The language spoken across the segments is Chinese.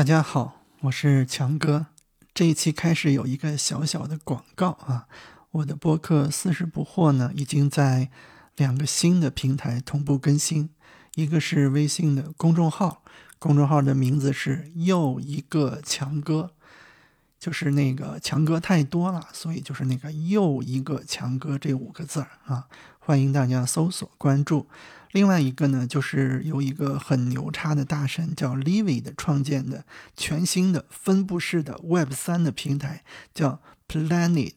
大家好，我是强哥。这一期开始有一个小小的广告啊，我的播客《四十不惑》呢，已经在两个新的平台同步更新，一个是微信的公众号，公众号的名字是又一个强哥，就是那个强哥太多了，所以就是那个又一个强哥这五个字儿啊，欢迎大家搜索关注。另外一个呢，就是由一个很牛叉的大神叫 Livy 的创建的全新的分布式的 Web 三的平台，叫 Planet。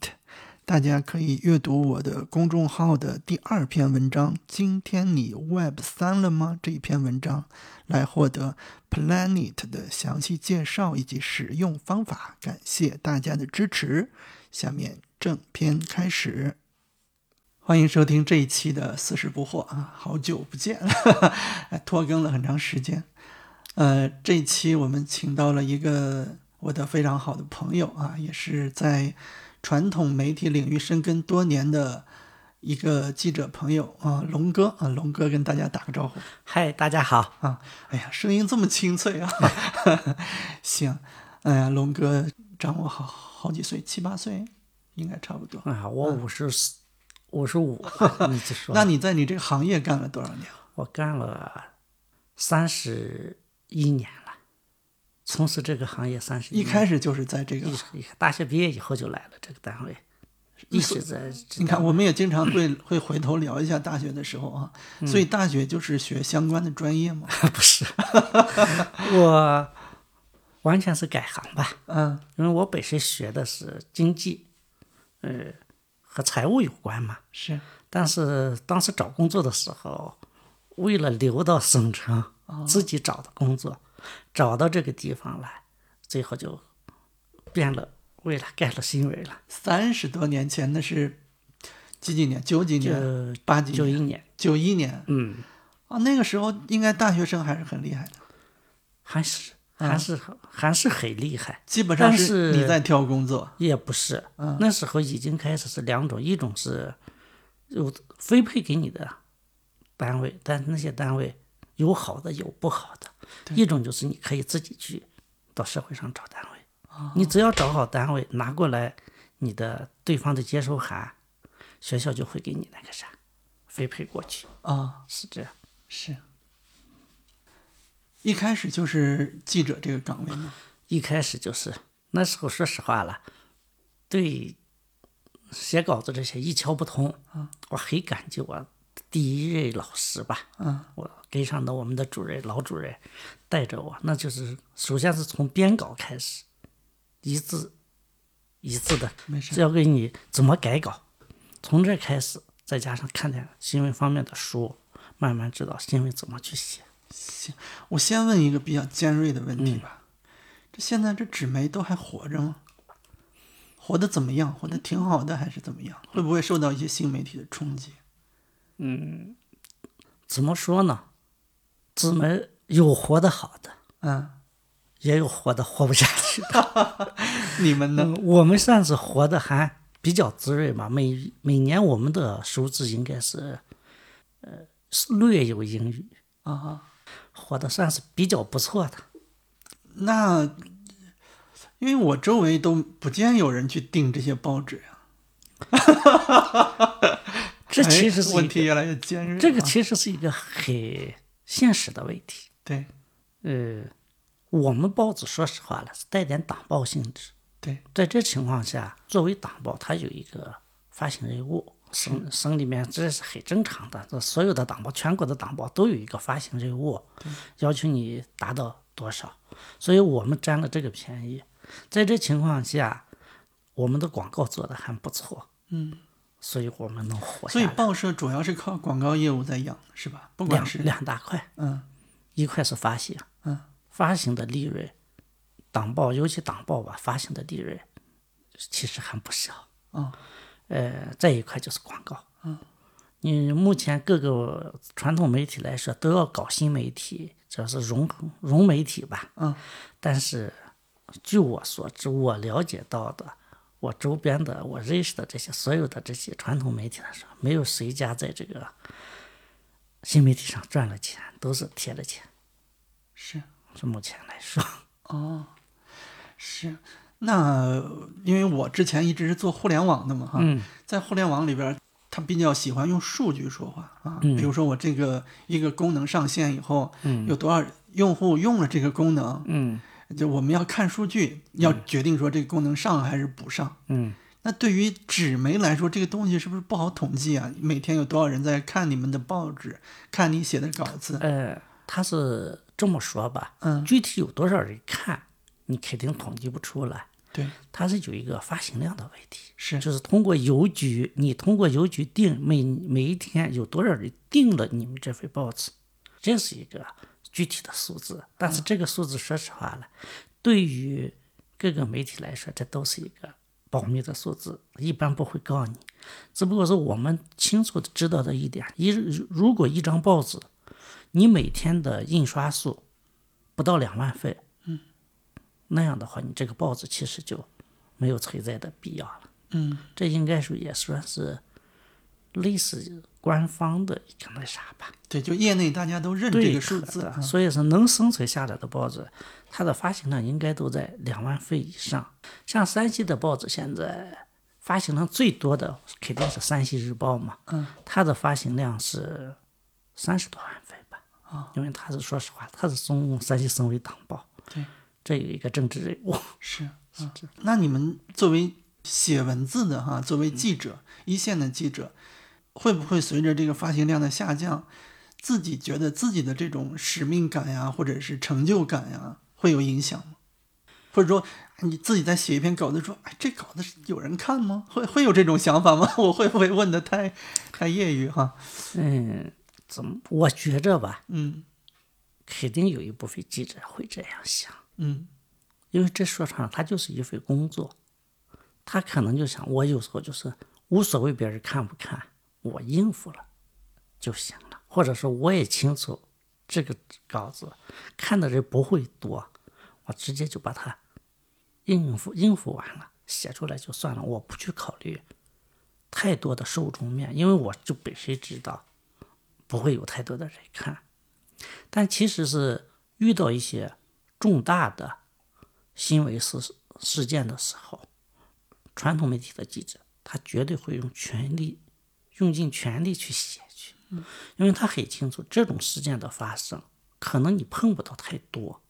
大家可以阅读我的公众号的第二篇文章“今天你 Web 三了吗”这一篇文章，来获得 Planet 的详细介绍以及使用方法。感谢大家的支持。下面正片开始。欢迎收听这一期的《四十不惑》啊，好久不见，拖更了很长时间。呃，这一期我们请到了一个我的非常好的朋友啊，也是在传统媒体领域深耕多年的一个记者朋友啊，龙哥啊，龙哥跟大家打个招呼。嗨，大家好啊！哎呀，声音这么清脆啊！行，哎呀，龙哥长我好好几岁，七八岁应该差不多。啊，我五十四。五十五，你就说。那你在你这个行业干了多少年？我干了三十一年了，从事这个行业三十。一一开始就是在这个。大学毕业以后就来了这个单位，一直在。你看，我们也经常会 会回头聊一下大学的时候啊，所以大学就是学相关的专业吗？不是，我完全是改行吧。嗯，因为我本身学的是经济，呃。和财务有关嘛？是，但是当时找工作的时候，为了留到省城，自己找的工作，找到这个地方来，最后就变了，为了改了新闻了。三十多年前，那是几几年？九几年？八几？九一年？九一年？嗯，啊，那个时候应该大学生还是很厉害的，还是。还是还是很厉害，基本上是你在挑工作，也不是。那时候已经开始是两种，一种是有分配给你的单位，但那些单位有好的有不好的。一种就是你可以自己去到社会上找单位，你只要找好单位拿过来你的对方的接收函，学校就会给你那个啥分配过去。啊，是这样，是。一开始就是记者这个岗位吗？一开始就是那时候，说实话了，对写稿子这些一窍不通。嗯，我很感激我第一任老师吧。嗯，我跟上的我们的主任老主任带着我，那就是首先是从编稿开始，一字一字的，教给你怎么改稿，从这开始，再加上看点新闻方面的书，慢慢知道新闻怎么去写。行，我先问一个比较尖锐的问题吧。这现在这纸媒都还活着吗？活得怎么样？活得挺好的还是怎么样？会不会受到一些新媒体的冲击？嗯，怎么说呢？纸媒有活得好的，嗯，也有活的活不下去的。你们呢？我们算是活得还比较滋润吧。每每年我们的收支应该是，呃，略有盈余啊。活的算是比较不错的，那因为我周围都不见有人去订这些报纸呀，这其实是问题越来越尖锐。这个其实是一个很现实的问题。对，呃，我们报纸说实话了是带点党报性质。对，在这情况下，作为党报，它有一个发行任务。省省里面这是很正常的，这所有的党报，全国的党报都有一个发行任务，要求你达到多少，所以我们占了这个便宜。在这情况下，我们的广告做的还不错，嗯，所以我们能活下来。所以报社主要是靠广告业务在养，是吧？不管是两大块，嗯，一块是发行，嗯，发行的利润，党报尤其党报吧，发行的利润其实还不小，啊。呃，再一块就是广告。嗯，你目前各个传统媒体来说都要搞新媒体，主要是融融媒体吧。嗯，但是据我所知，我了解到的，我周边的，我认识的这些所有的这些传统媒体来说，没有谁家在这个新媒体上赚了钱，都是贴了钱。是，是目前来说。哦，是。那因为我之前一直是做互联网的嘛，哈，在互联网里边，他比较喜欢用数据说话啊。比如说我这个一个功能上线以后，有多少用户用了这个功能，嗯，就我们要看数据，要决定说这个功能上还是不上。嗯，那对于纸媒来说，这个东西是不是不好统计啊？每天有多少人在看你们的报纸，看你写的稿子？呃，他是这么说吧，嗯，具体有多少人看，你肯定统计不出来。对，它是有一个发行量的问题，是就是通过邮局，你通过邮局订每每一天有多少人订了你们这份报纸，这是一个具体的数字。但是这个数字说实话了，对于各个媒体来说，这都是一个保密的数字，一般不会告你。只不过是我们清楚的知道的一点：一如果一张报纸，你每天的印刷数不到两万份。那样的话，你这个报纸其实就没有存在的必要了。嗯，这应该说也算是类似官方的一个那啥吧。对，就业内大家都认这个数字的，所以说能生存下来的报纸，它的发行量应该都在两万份以上。像山西的报纸，现在发行量最多的肯定是《山西日报》嘛。嗯，它的发行量是三十多万份吧。啊，因为它是说实话，它是中共山西省委党报。对。这有一个政治任务，是 啊。那你们作为写文字的哈，作为记者，一线的记者，会不会随着这个发行量的下降，自己觉得自己的这种使命感呀，或者是成就感呀，会有影响吗？或者说你自己在写一篇稿子，说哎，这稿子有人看吗？会会有这种想法吗？我会不会问的太太业余哈？嗯，怎么？我觉着吧，嗯，肯定有一部分记者会这样想。嗯，因为这说穿了，他就是一份工作，他可能就想，我有时候就是无所谓别人看不看，我应付了就行了，或者说我也清楚这个稿子看的人不会多，我直接就把它应付应付完了，写出来就算了，我不去考虑太多的受众面，因为我就本身知道不会有太多的人看，但其实是遇到一些。重大的新闻事事件的时候，传统媒体的记者他绝对会用全力、用尽全力去写去，因为他很清楚这种事件的发生，可能你碰不到太多，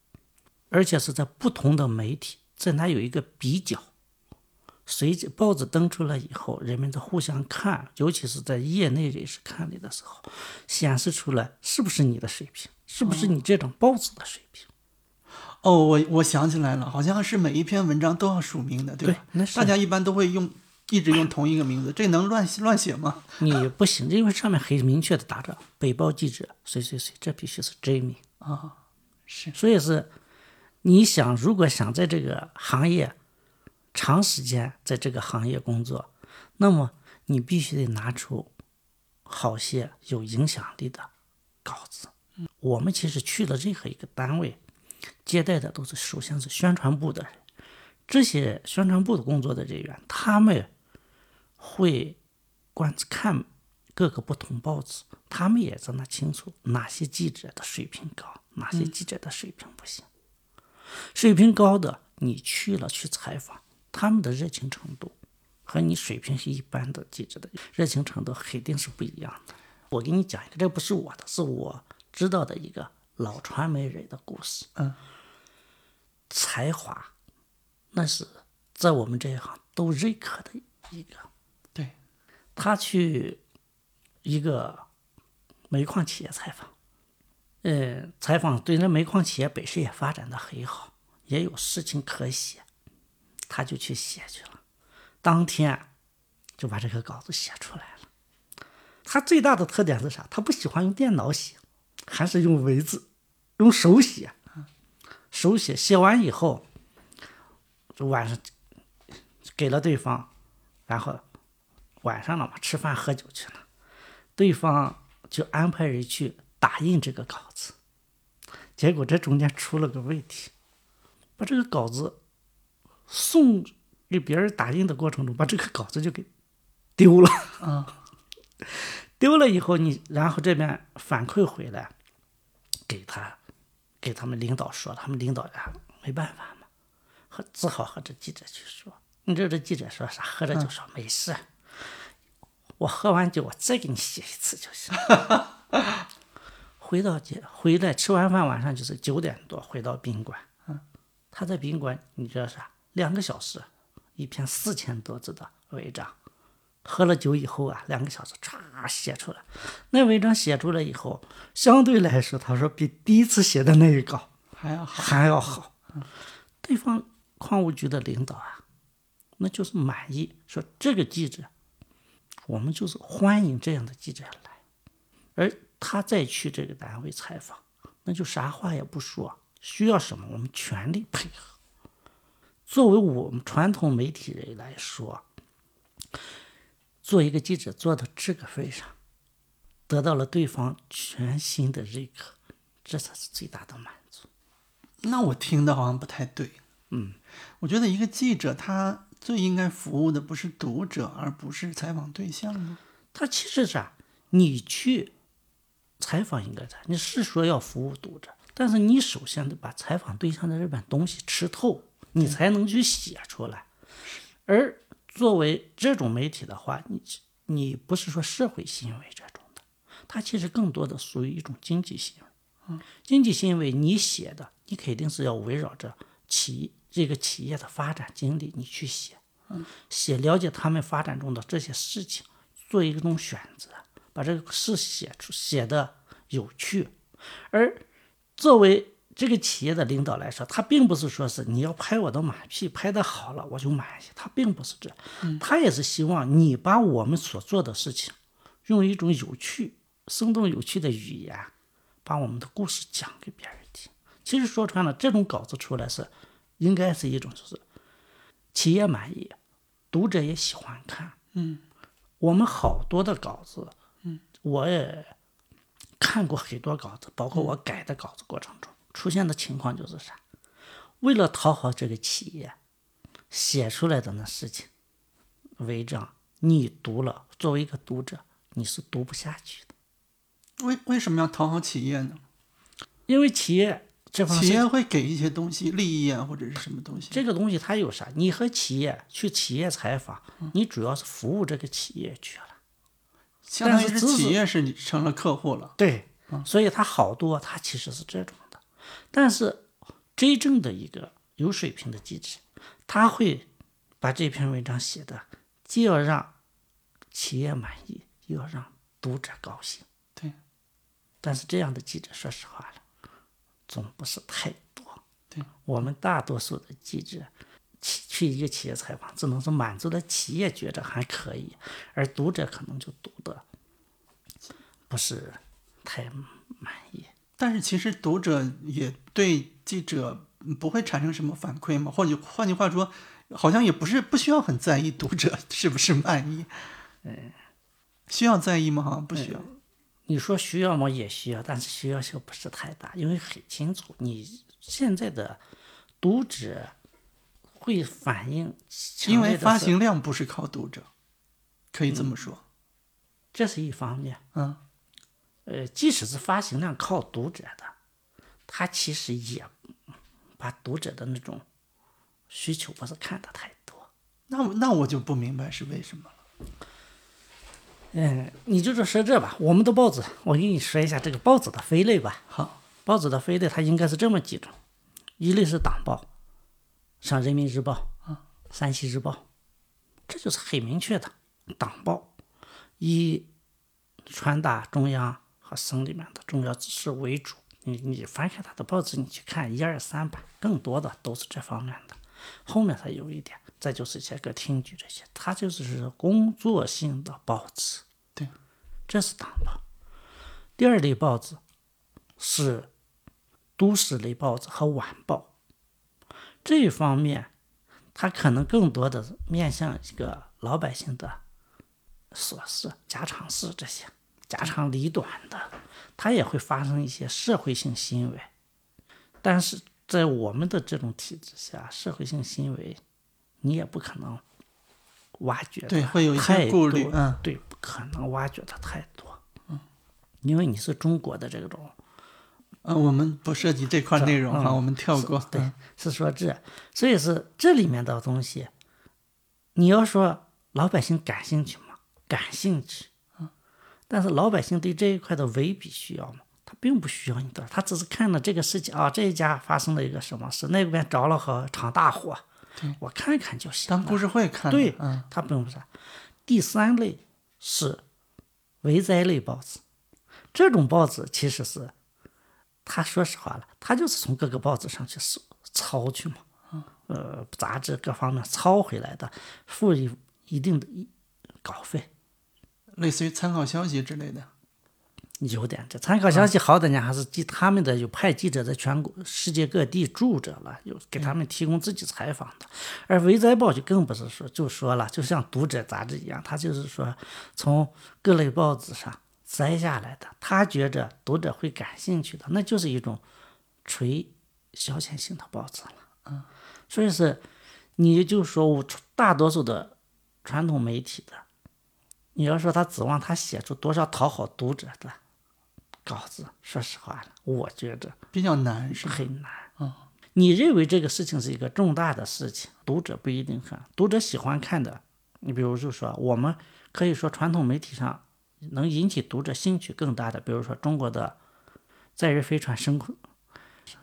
而且是在不同的媒体，在那有一个比较，随着报纸登出来以后，人们在互相看，尤其是在业内人士看你的时候，显示出来是不是你的水平，是不是你这种报纸的水平。哦，我我想起来了，好像是每一篇文章都要署名的，对吧？大家一般都会用一直用同一个名字，这能乱乱写吗？你不行，因为上面很明确的打着“北报记者谁谁谁”，这必须是真名啊。是，所以是，你想如果想在这个行业长时间在这个行业工作，那么你必须得拿出好些有影响力的稿子。我们其实去了任何一个单位。接待的都是首先是宣传部的人，这些宣传部的工作的人员，他们会观看各个不同报纸，他们也在那清楚哪些记者的水平高，哪些记者的水平不行。水平高的，你去了去采访，他们的热情程度和你水平是一般的记者的热情程度肯定是不一样的。我给你讲一个，这不是我的，是我知道的一个。老传媒人的故事，嗯，才华，那是在我们这一行都认可的一个。对，他去一个煤矿企业采访，呃，采访对那煤矿企业本身也发展的很好，也有事情可写，他就去写去了，当天就把这个稿子写出来了。他最大的特点是啥？他不喜欢用电脑写。还是用文字，用手写，手写写完以后，就晚上给了对方，然后晚上了嘛，吃饭喝酒去了，对方就安排人去打印这个稿子，结果这中间出了个问题，把这个稿子送给别人打印的过程中，把这个稿子就给丢了啊。丢了以后，你然后这边反馈回来，给他，给他们领导说了，他们领导呀，没办法嘛，和只好和这记者去说。你知道这记者说啥？喝着就说没事，我喝完酒我再给你写一次就行。回到家回来吃完饭，晚上就是九点多回到宾馆。他在宾馆，你知道啥？两个小时，一篇四千多字的文章。喝了酒以后啊，两个小时唰写出来。那文章写出来以后，相对来说，他说比第一次写的那一稿还要好。还要好。对方矿务局的领导啊，那就是满意，说这个记者，我们就是欢迎这样的记者来。而他再去这个单位采访，那就啥话也不说，需要什么我们全力配合。作为我们传统媒体人来说，做一个记者做到这个份上，得到了对方全心的认可，这才是最大的满足。那我听的好像不太对。嗯，我觉得一个记者他最应该服务的不是读者，而不是采访对象吗？他其实是啊，你去采访应该啥？你是说要服务读者，但是你首先得把采访对象的这本东西吃透，你才能去写出来。而作为这种媒体的话，你你不是说社会新闻这种的，它其实更多的属于一种经济新闻。经济新闻你写的，你肯定是要围绕着企这个企业的发展经历你去写，写了解他们发展中的这些事情，做一种选择，把这个事写出写的有趣。而作为这个企业的领导来说，他并不是说是你要拍我的马屁，拍的好了我就满意，他并不是这，他也是希望你把我们所做的事情，用一种有趣、生动有趣的语言，把我们的故事讲给别人听。其实说穿了，这种稿子出来是，应该是一种就是，企业满意，读者也喜欢看。嗯，我们好多的稿子，嗯，我也看过很多稿子，包括我改的稿子过程中。出现的情况就是啥？为了讨好这个企业，写出来的那事情，违章，你读了，作为一个读者，你是读不下去的。为为什么要讨好企业呢？因为企业这方企业会给一些东西，利益啊，或者是什么东西？这个东西它有啥？你和企业去企业采访，你主要是服务这个企业去了，相当于是企业是你成了客户了。对，所以它好多，它其实是这种的。但是真正的一个有水平的记者，他会把这篇文章写的既要让企业满意，又要让读者高兴。对，但是这样的记者，说实话了，总不是太多。对，我们大多数的记者去去一个企业采访，只能说满足了企业觉得还可以，而读者可能就读的不是太满意。但是其实读者也对记者不会产生什么反馈嘛，或者换句话说，好像也不是不需要很在意读者 是不是满意。需要在意吗？好像不需要。你说需要吗？也需要，但是需要性不是太大，因为很清楚，你现在的读者会反映因为发行量不是靠读者，可以这么说。这是一方面。嗯，呃，即使是发行量靠读者的，他其实也把读者的那种需求不是看得太多。那我那我就不明白是为什么了。嗯，你就说说这吧，我们的报纸，我给你说一下这个报纸的分类吧。好，报纸的分类它应该是这么几种，一类是党报，像《人民日报》啊，《山西日报》，这就是很明确的党报，以传达中央和省里面的重要指示为主。你你翻开他的报纸，你去看一二三版，更多的都是这方面的。后面才有一点，再就是一些个听剧这些，它就是工作性的报纸。对，这是党报。第二类报纸是都市类报纸和晚报，这一方面，它可能更多的面向一个老百姓的琐事、家常事这些家长里短的，它也会发生一些社会性行为。但是在我们的这种体制下，社会性行为你也不可能挖掘的对会有一些太顾虑多嗯对，不可能挖掘的太多，嗯，因为你是中国的这种嗯，我们不涉及这块内容哈，嗯我们跳过。对嗯，是说这，所以是这里面的东西，你要说老百姓感兴趣吗？感兴趣，但是老百姓对这一块的未必需要嘛？他并不需要你的，他只是看了这个事情啊，这一家发生了一个什么事，那边着了个场大火，我看看就行了。当故事会看。对嗯，他并不是。第三类是维灾类报纸，这种报纸其实是，他说实话了，他就是从各个报纸上去搜抄去嘛，呃，杂志各方面抄回来的，付一一定的一稿费。类似于参考消息之类的。有点这参考消息，好歹呢还是记他们的有派记者在全国世界各地住着了，有给他们提供自己采访的。而《维载报》就更不是说就说了，就像《读者》杂志一样，他就是说从各类报纸上摘下来的，他觉着读者会感兴趣的，那就是一种纯消遣性的报纸了。嗯，所以是，你就说我大多数的传统媒体的，你要说他指望他写出多少讨好读者的。稿子，说实话了，我觉得比较难是？很难。嗯你认为这个事情是一个重大的事情，读者不一定看，读者喜欢看的。你比如就说，我们可以说传统媒体上能引起读者兴趣更大的，比如说中国的载人飞船升空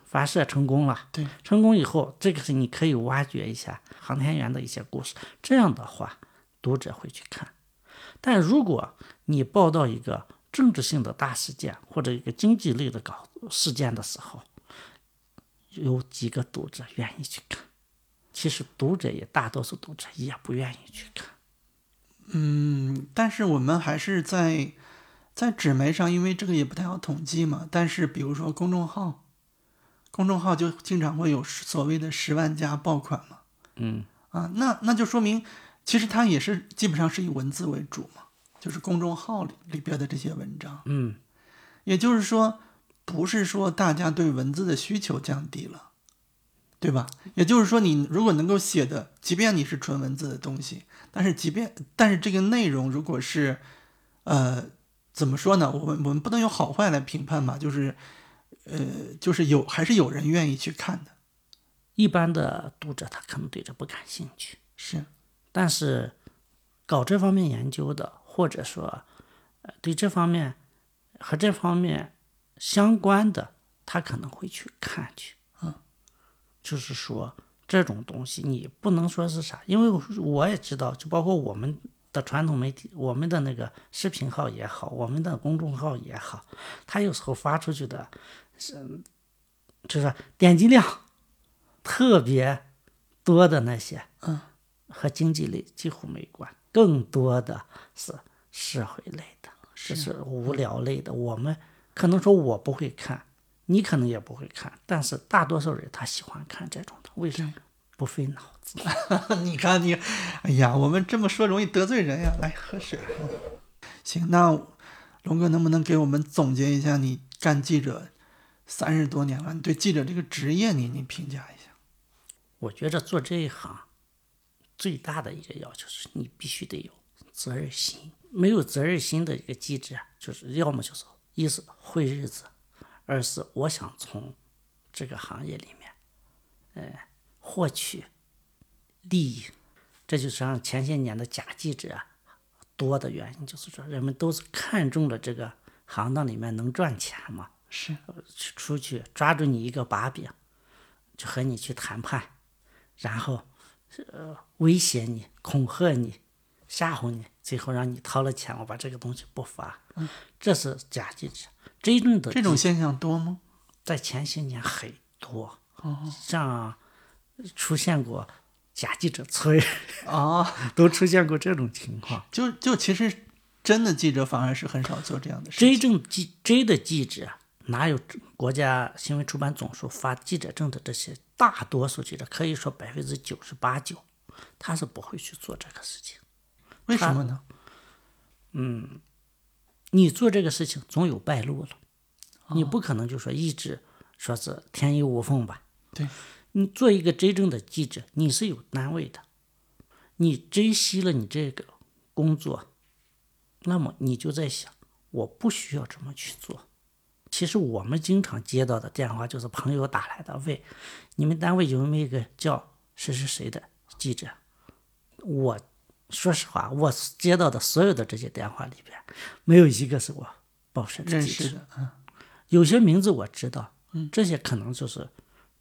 发射成功了，对，成功以后，这个是你可以挖掘一下航天员的一些故事，这样的话，读者会去看。但如果你报道一个政治性的大事件或者一个经济类的搞事件的时候，有几个读者愿意去看？其实读者也大多数读者也不愿意去看。嗯，但是我们还是在在纸媒上，因为这个也不太好统计嘛。但是比如说公众号，公众号就经常会有所谓的十万加爆款嘛。嗯啊，那那就说明其实它也是基本上是以文字为主嘛，就是公众号里里边的这些文章。嗯，也就是说，不是说大家对文字的需求降低了，对吧？也就是说，你如果能够写的，即便你是纯文字的东西，但是即便但是这个内容如果是，呃，怎么说呢？我们我们不能用好坏来评判吧，就是，呃，就是有还是有人愿意去看的，一般的读者他可能对这不感兴趣，是但是搞这方面研究的，或者说呃对这方面和这方面相关的，他可能会去看去。嗯，就是说这种东西你不能说是啥，因为我也知道，就包括我们的传统媒体，我们的那个视频号也好，我们的公众号也好，它有时候发出去的是就是点击量特别多的那些，嗯，和经济类几乎没关，更多的是社会类的，就是无聊类的。我们可能说我不会看，你可能也不会看，但是大多数人他喜欢看这种的，为啥？不费脑子。你看你，哎呀，我们这么说容易得罪人呀。来喝水。行，那龙哥能不能给我们总结一下你干记者三十多年了，你对记者这个职业你你评价一下？我觉着做这一行最大的一个要求是你必须得有责任心，没有责任心的一个记者，就是要么就是一是混日子，二是我想从这个行业里面，呃，获取利益，这就是让前些年的假记者多的原因，就是说人们都是看中了这个行当里面能赚钱嘛，是。去出去抓住你一个把柄，就和你去谈判，然后呃威胁你、恐吓你、吓唬你，最后让你掏了钱，我把这个东西不发，这是假记者。真正的这种现象多吗？在前些年很多，像出现过假记者村儿，啊，都出现过这种情况。就就其实真的记者反而是很少做这样的事情。真正记真的记者，哪有国家新闻出版总署发记者证的这些？大多数记者可以说百分之九十八九，他是不会去做这个事情。为什么呢？嗯你做这个事情总有败露了，你不可能就说一直说是天衣无缝吧？对，你做一个真正的记者，你是有单位的，你珍惜了你这个工作，那么你就在想，我不需要这么去做，其实我们经常接到的电话就是朋友打来的，问你们单位有没有一个叫谁谁谁的记者？我说实话，我接到的所有的这些电话里边，没有一个是我报社的记者。嗯有些名字我知道，这些可能就是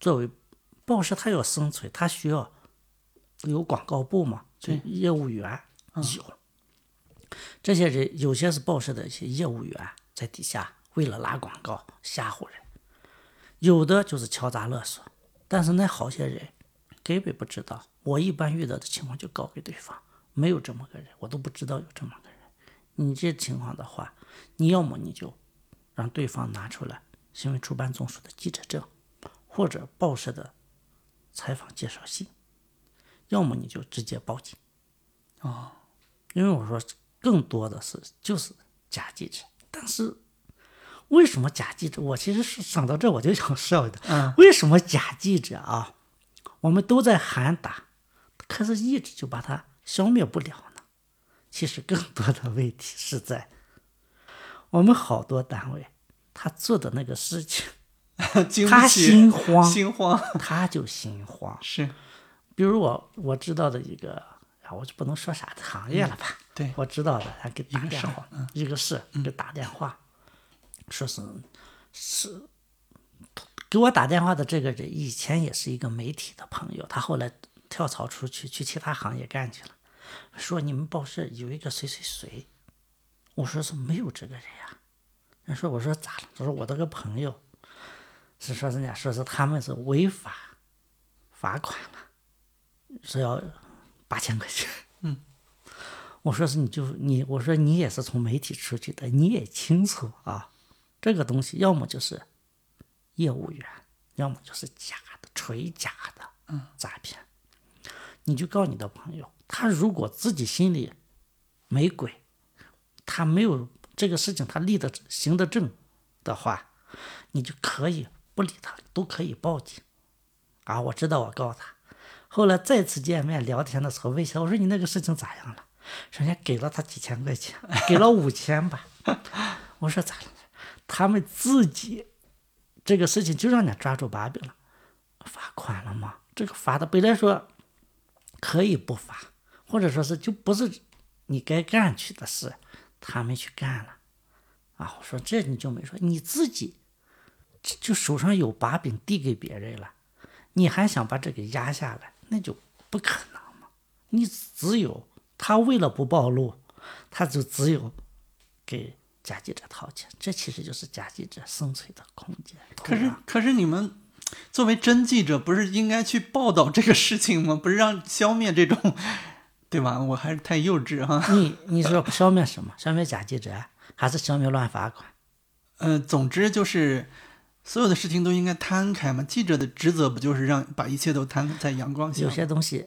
作为报社，它要生存，它需要有广告部嘛，就业务员有。这些人有些是报社的一些业务员，在底下为了拉广告吓唬人，有的就是敲诈勒索，但是那好些人根本不知道。我一般遇到的情况就告给对方，没有这么个人，我都不知道有这么个人。你这情况的话，你要么你就让对方拿出来新闻出版总署的记者证，或者报社的采访介绍信，要么你就直接报警。哦，因为我说更多的是就是假记者，但是为什么假记者？我其实是想到这我就想笑的。嗯，为什么假记者啊？我们都在喊打，可是一直就把它消灭不了呢？其实更多的问题是在我们好多单位他做的那个事情，他心慌，心慌他就心慌。是比如我我知道的一个，啊，我就不能说啥的行业了吧？对我知道的，他给打电话，一个事给打电话，说是是给我打电话的这个人以前也是一个媒体的朋友，他后来跳槽出去去其他行业干去了，说你们报社有一个谁谁谁，我说是没有这个人呀、人说我说咋了？他说我的个朋友是说人家说是他们是违法罚款了，说要八千块钱。嗯，我说是你就你，我说你也是从媒体出去的，你也清楚啊，这个东西要么就是业务员，要么就是假的，纯假的，嗯，诈骗。你就告你的朋友，他如果自己心里没鬼，他没有这个事情，他立的行得正的话，你就可以不理他，都可以报警。啊，我知道，我告他。后来再次见面聊天的时候，问一下，我说你那个事情咋样了？人家给了他几千块钱，给了五千吧。我说咋了？他们自己这个事情就让人家抓住把柄了，罚款了吗？这个罚的本来说可以不罚，或者说是就不是你该干去的事，他们去干了。啊，我说这你就没说，你自己就手上有把柄递给别人了，你还想把这个压下来，那就不可能嘛。你只有他为了不暴露，他就只有给假记者掏钱，这其实就是假记者生存的空间。可是可是你们作为真记者，不是应该去报道这个事情吗？不是让消灭这种，对吧？我还是太幼稚哈。你你说消灭什么？消灭假记者，还是消灭乱罚款？呃，总之就是所有的事情都应该摊开嘛。记者的职责不就是让把一切都摊在阳光下有？些东西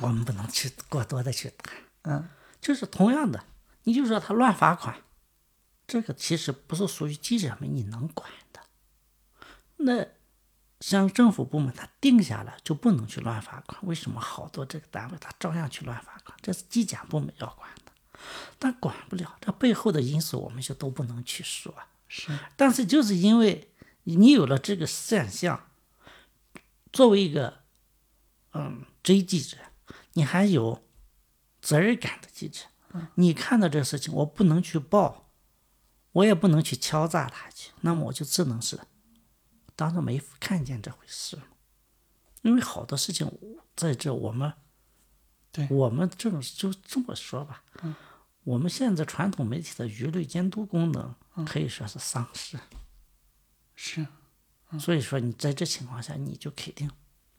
我们不能去过多的去谈。嗯，就是同样的，你就说他乱罚款，这个其实不是属于记者们你能管的。那像政府部门，他定下来就不能去乱罚款，为什么好多这个单位他照样去乱罚款？这是纪检部门要管的，但管不了，这背后的因素我们就都不能去说。是但是就是因为你有了这个现象，作为一个嗯追记者，你还有责任感的记者，你看到这个事情，我不能去报，我也不能去敲诈他去，那么我就只能是当做没看见这回事。因为好多事情在这我们，对我们这种就这么说吧，我们现在传统媒体的舆论监督功能可以说是丧失。是。所以说，你在这情况下，你就肯定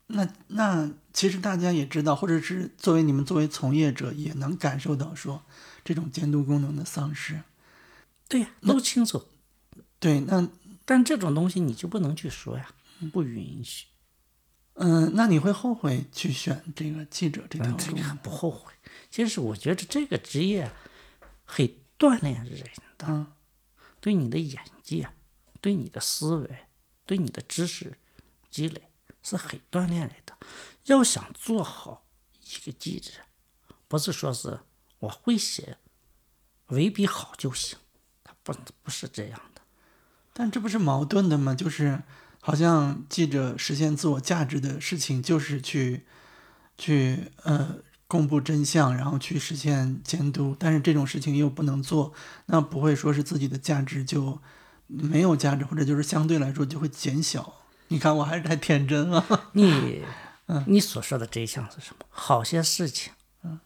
那那其实大家也知道，或者是作为你们作为从业者也能感受到说这种监督功能的丧失。对呀，都清楚。对，那但这种东西你就不能去说呀，不允许。嗯、那你会后悔去选这个记者这条路吗？不后悔。其实我觉得这个职业很锻炼人的，嗯对你的眼界、对你的思维、对你的知识积累是很锻炼人的。要想做好一个记者，不是说是我会写文笔好就行，他不不是这样的。但这不是矛盾的吗？就是好像记者实现自我价值的事情，就是去去呃公布真相，然后去实现监督。但是这种事情又不能做，那不会说是自己的价值就没有价值，或者就是相对来说就会减小。你看，我还是太天真了。你，嗯你所说的真相是什么？好些事情，嗯，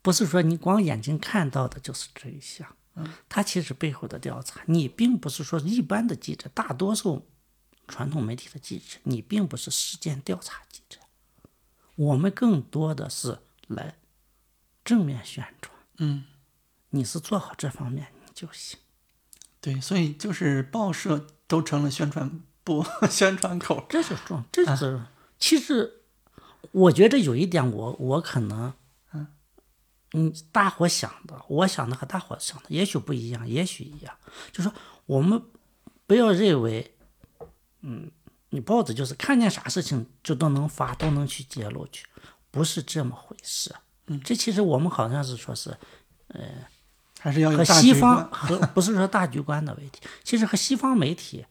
不是说你光眼睛看到的就是真相。嗯，它其实背后的调查，你并不是说一般的记者，大多数传统媒体的记者，你并不是实践调查记者，我们更多的是来正面宣传。嗯，你是做好这方面你就行。对，所以就是报社都成了宣传部、宣传口。这就是重，这是、其实我觉得有一点我，我可能。嗯，大伙想的，我想的和大伙想的也许不一样，也许一样。就说我们不要认为，嗯，你报纸就是看见啥事情就都能发，都能去揭露去，不是这么回事。嗯，这其实我们好像是说是，呃，还是要有和西方观和不是说大局观的问题，其实和西方媒体。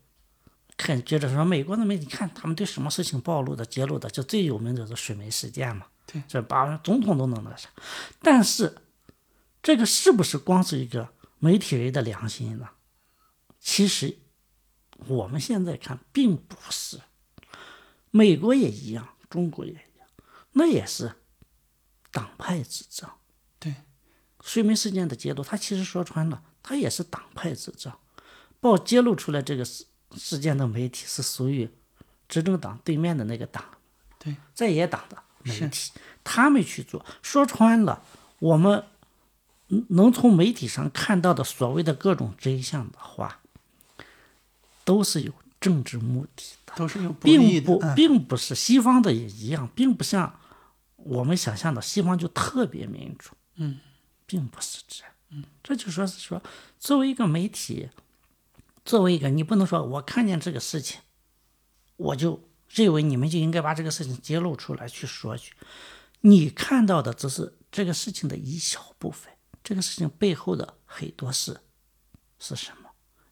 看，觉得说美国的媒体看他们对什么事情暴露的、揭露的，就最有名的就是水门事件嘛。对，这把总统都能那啥。但是，这个是不是光是一个媒体人的良心呢？其实，我们现在看并不是。美国也一样，中国也一样，那也是党派之争。对，睡眠事件的揭露，他其实说穿了，他也是党派之争。报揭露出来这个事事件的媒体是属于执政党对面的那个党，对，在野党的媒体，他们去做。说穿了，我们能从媒体上看到的所谓的各种真相的话，都是有政治目的的，都是有的。并不嗯并不是西方的也一样，并不像我们想象的西方就特别民主，嗯，并不是这样，嗯，这就说是说，作为一个媒体，作为一个你不能说我看见这个事情，我就认为你们就应该把这个事情揭露出来去说去，你看到的只是这个事情的一小部分，这个事情背后的很多事是什么，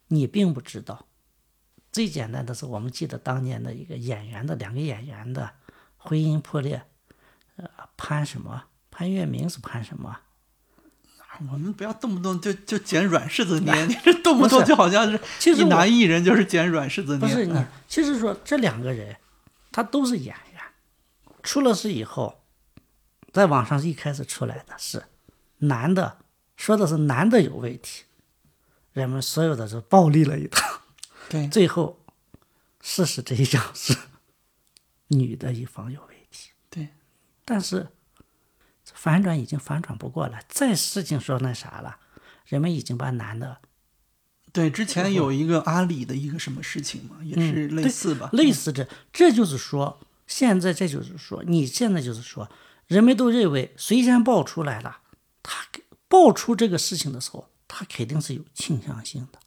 你并不知道。最简单的是，我们记得当年的一个演员的两个演员的婚姻破裂，呃，潘什么？潘粤明是潘什么？我们不要动不动就就捡软柿子捏，你这动不动就好像是其实男艺人就是捡软柿子捏。不是你嗯，其实说这两个人，他都是演员，出了事以后，在网上一开始出来的是男的，说的是男的有问题，人们所有的就暴力了一趟，对。最后事实真相是女的一方有问题，对，但是反转已经反转不过来，再事情说那啥了，人们已经把男的对，之前有一个阿里的一个什么事情嘛，也是类似吧？嗯类似这，这就是说，现在这就是说，你现在就是说，人们都认为谁先爆出来了，他给爆出这个事情的时候，他肯定是有倾向性的，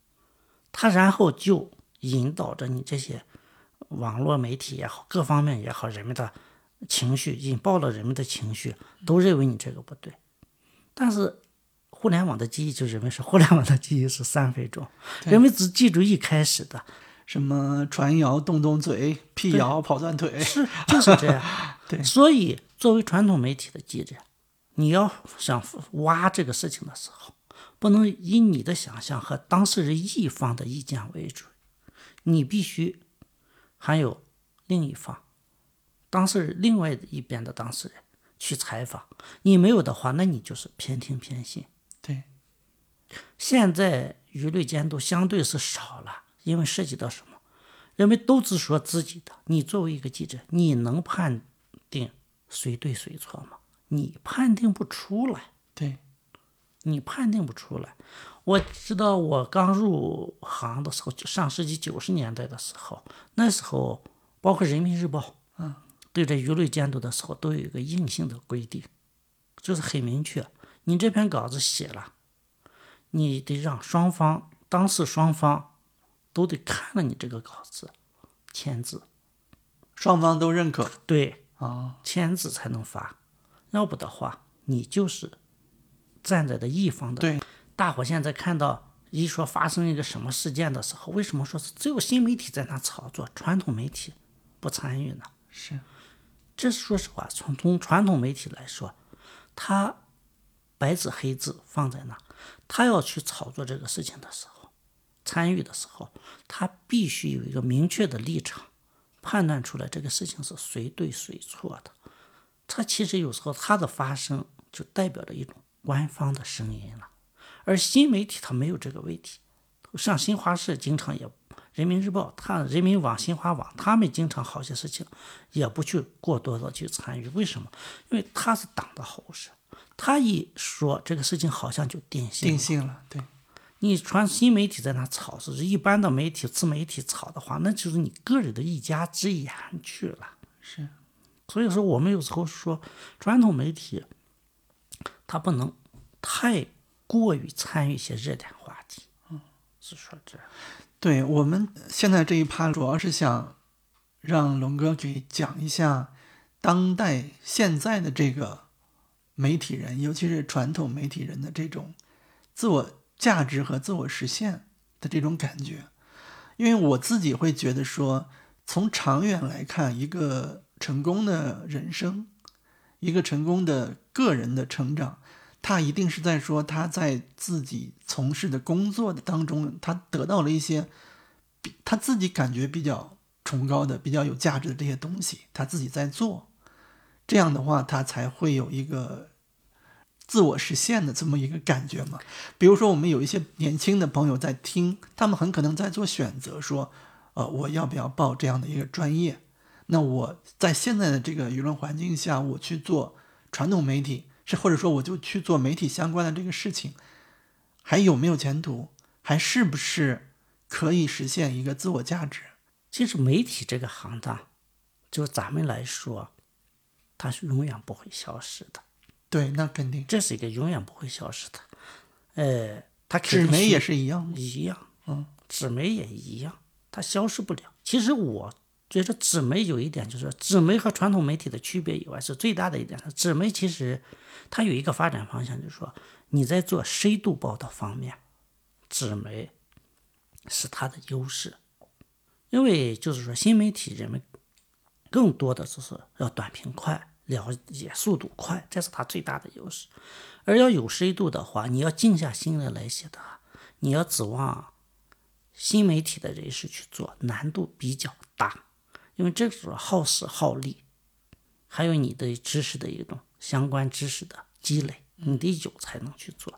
他然后就引导着你这些网络媒体也好，各方面也好，人们的情绪引爆了人们的情绪，都认为你这个不对，但是。互联网的记忆就认为是互联网的记忆是三分钟，人们只记住一开始的，什么传谣动动嘴，辟谣跑断腿。是就是这样。对所以作为传统媒体的记者，你要想挖这个事情的时候，不能以你的想象和当事人一方的意见为主，你必须还有另一方当事人另外一边的当事人去采访。你没有的话，那你就是偏听偏信。对，现在舆论监督相对是少了，因为涉及到什么？人们都只说自己的。你作为一个记者，你能判定谁对谁错吗？你判定不出来，对，你判定不出来。我知道我刚入行的时候，就上世纪九十年代的时候，那时候包括《人民日报》，嗯，对这舆论监督的时候都有一个硬性的规定，就是很明确，你这篇稿子写了，你得让双方当事双方都得看了你这个稿子，签字，双方都认可对，啊。签字才能发，要不的话，你就是站在的一方的。对，大伙现在看到一说发生一个什么事件的时候，为什么说是只有新媒体在那炒作，传统媒体不参与呢？是，这说实话，从从传统媒体来说，他白纸黑字放在那，他要去炒作这个事情的时候，参与的时候，他必须有一个明确的立场，判断出来这个事情是谁对谁错的。他其实有时候他的发声就代表着一种官方的声音了，而新媒体它没有这个问题，像新华社经常也。人民日报、他人民网、新华网，他们经常好些事情也不去过多的去参与，为什么？因为他是党的喉舌，他一说这个事情好像就定性定性了。对，你传新媒体在那炒，是一般的媒体、自媒体炒的话，那就是你个人的一家之言去了。是，所以说我们有时候说传统媒体，它不能太过于参与一些热点话题。嗯，是说这。对我们现在这一趴，主要是想让龙哥给讲一下当代现在的这个媒体人，尤其是传统媒体人的这种自我价值和自我实现的这种感觉。因为我自己会觉得说，从长远来看，一个成功的人生，一个成功的个人的成长。他一定是在说他在自己从事的工作的当中，他得到了一些比他自己感觉比较崇高的、比较有价值的这些东西，他自己在做，这样的话，他才会有一个自我实现的这么一个感觉嘛。比如说，我们有一些年轻的朋友在听，他们很可能在做选择，说，呃，我要不要报这样的一个专业？那我在现在的这个舆论环境下，我去做传统媒体。是，或者说我就去做媒体相关的这个事情，还有没有前途？还是不是可以实现一个自我价值？其实媒体这个行当，就咱们来说，它是永远不会消失的。对，那肯定，这是一个永远不会消失的。呃，它纸媒也是一样，一样，嗯，纸媒也一样，它消失不了。其实我。觉得纸媒有一点，就是纸媒和传统媒体的区别以外，是最大的一点。纸媒其实它有一个发展方向，就是说你在做深度报道方面，纸媒是它的优势。因为就是说新媒体人们更多的就是要短平快，了解速度快，这是它最大的优势。而要有深度的话，你要静下心来来写的，你要指望新媒体的人士去做，难度比较大。因为这个是耗时耗力，还有你的知识的一种相关知识的积累，你得有才能去做。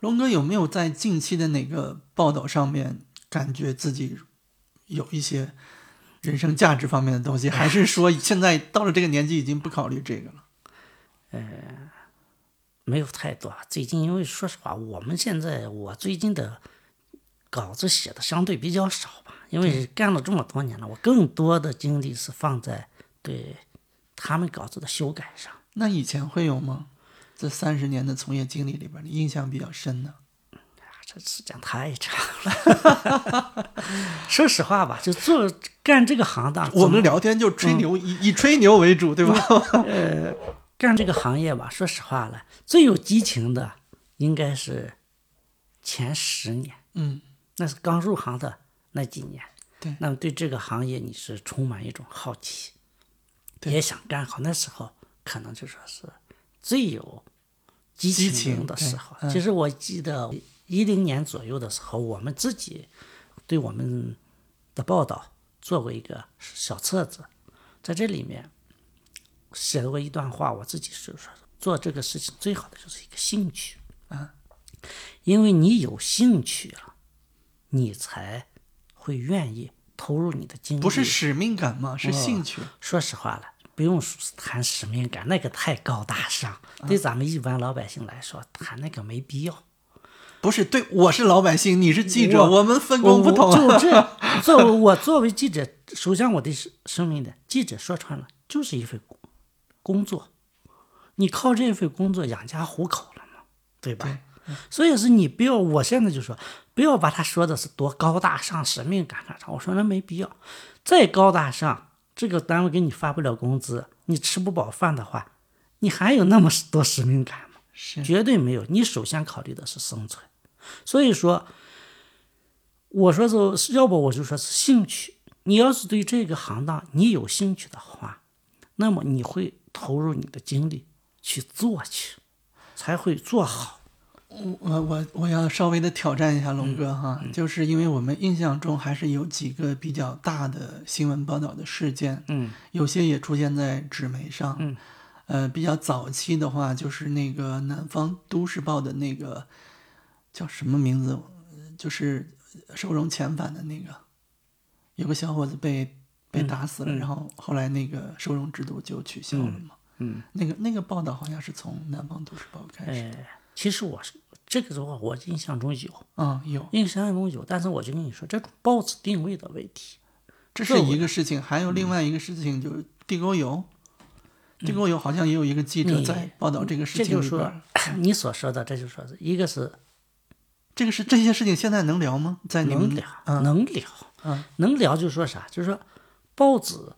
龙哥有没有在近期的哪个报道上面感觉自己有一些人生价值方面的东西，还是说现在到了这个年纪已经不考虑这个了？呃，没有太多。最近因为说实话，我们现在我最近的稿子写的相对比较少吧。因为干了这么多年了，我更多的精力是放在对他们稿子的修改上。那以前会有吗？这三十年的从业经历里边，你印象比较深的？时间太长了。说实话吧，就做干这个行当，我们聊天就吹牛，以以吹牛为主，对吧？呃，干这个行业吧，说实话了，最有激情的应该是前十年。嗯，那是刚入行的。那几年，对，那么对这个行业你是充满一种好奇，也想干好。那时候可能就说是最有激情的时候。其实我记得一零年左右的时候，我们自己对我们的报道做过一个小册子，在这里面写过一段话。我自己是说，做这个事情最好的就是一个兴趣啊，因为你有兴趣了，你才。会愿意投入你的精力，不是使命感吗？是兴趣。说实话了，不用谈使命感，那个太高大上，对咱们一般老百姓来说，谈那个没必要。不是，对我是老百姓，你是记者，我们分工不同。就这，作 我作为记者，首先我得声明的，记者说穿了就是一份工作，你靠这份工作养家糊口了嘛，对吧？所以是你不要，我现在就说。不要把他说的是多高大上、使命感啥啥，我说那没必要。再高大上，这个单位给你发不了工资，你吃不饱饭的话，你还有那么多使命感吗？是，绝对没有。你首先考虑的是生存。所以说，我说是，要不我就说是兴趣。你要是对这个行当你有兴趣的话，那么你会投入你的精力去做去，才会做好。我我我我要稍微的挑战一下龙哥哈，就是因为我们印象中还是有几个比较大的新闻报道的事件，嗯，有些也出现在纸媒上，嗯，呃，比较早期的话就是那个南方都市报的那个叫什么名字，就是收容遣返的那个，有个小伙子被被打死了，然后后来那个收容制度就取消了嘛，嗯，那个那个报道好像是从南方都市报开始，哎，其实我是。这个的话，我印象中有，嗯，有印象中有，但是我就跟你说，这种报纸定位的问题，这是一个事情，还有另外一个事情就是地沟油，地沟油好像也有一个记者在报道这个事情就是说。你所说的，这就说是一个是，这个是这些事情现在能聊吗？在能聊，能聊，嗯，能聊，就说啥？就是说报纸，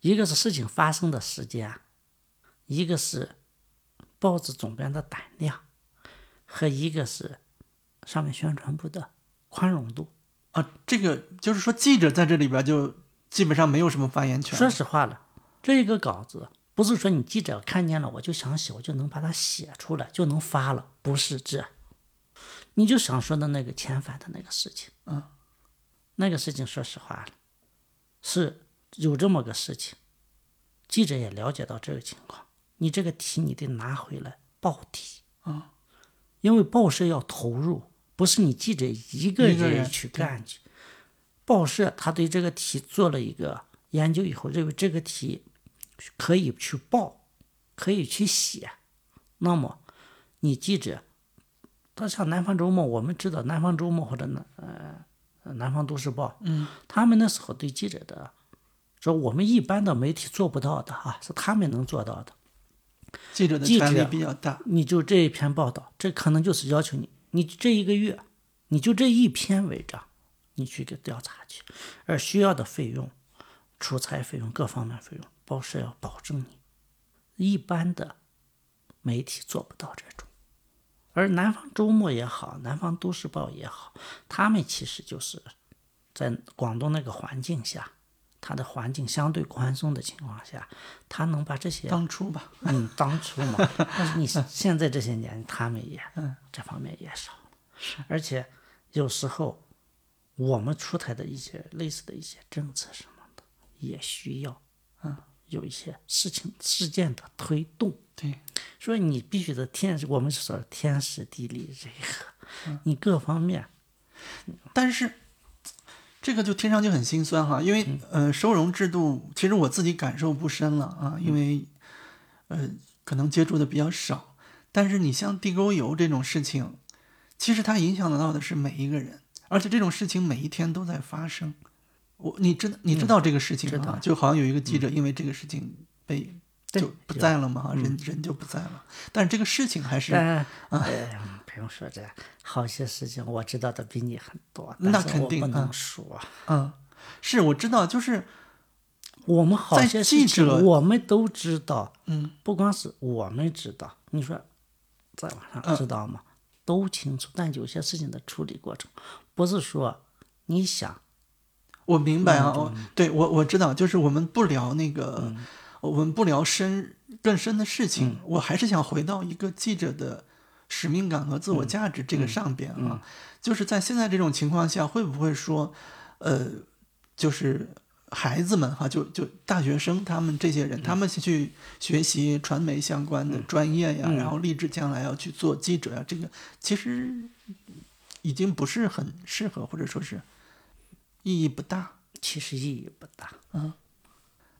一个是事情发生的时间，一个是报纸总编的胆量。和一个是上面宣传部的宽容度啊，这个就是说记者在这里边就基本上没有什么发言权。说实话了，这个稿子不是说你记者看见了我就想写，我就能把它写出来就能发了，不是这。你就想说的那个遣返的那个事情，嗯，那个事情说实话了，是有这么个事情，记者也了解到这个情况，你这个题你得拿回来报题，啊。因为报社要投入，不是你记者一个人去干去。报社他对这个题做了一个研究以后，认为这个题可以去报，可以去写。那么你记者，他像南方周末，我们知道南方周末或者南呃南方都市报，嗯，他们那时候对记者的说，我们一般的媒体做不到的啊，是他们能做到的。记者的权力比较大，你就这一篇报道，这可能就是要求你，你这一个月，你就这一篇文章，你去给调查去，而需要的费用、出差费用、各方面费用，报社要保证你。一般的媒体做不到这种，而南方周末也好，南方都市报也好，他们其实就是在广东那个环境下。他的环境相对宽松的情况下，他能把这些当初吧，嗯，当初嘛。但是你 现在这些年，他们也这方面也少了，而且有时候我们出台的一些类似的一些政策什么的，也需要嗯有一些事情事件的推动。对，所以你必须得天，我们说天时地利人和，你各方面，但是。这个就听上去很心酸哈，因为呃，收容制度其实我自己感受不深了啊，因为呃，可能接触的比较少。但是你像地沟油这种事情，其实它影响得到的是每一个人，而且这种事情每一天都在发生。我你知道你知道这个事情吗？就好像有一个记者因为这个事情被就不在了嘛，人人就不在了。但是这个事情还是啊。不用说这好些事情，我知道的比你很多，那肯定不能说。嗯，是我知道，就是我们好些记者，我们都知道。嗯，不光是我们知道，你说在网上知道吗？都清楚。但有些事情的处理过程，不是说你想。我明白啊，我对我我知道，就是我们不聊那个，我们不聊深更深的事情。我还是想回到一个记者的。使命感和自我价值这个上边啊，就是在现在这种情况下，会不会说，呃，就是孩子们哈，就就大学生他们这些人，他们去学习传媒相关的专业呀，然后立志将来要去做记者呀，这个其实已经不是很适合，或者说是意义不大。其实意义不大。嗯，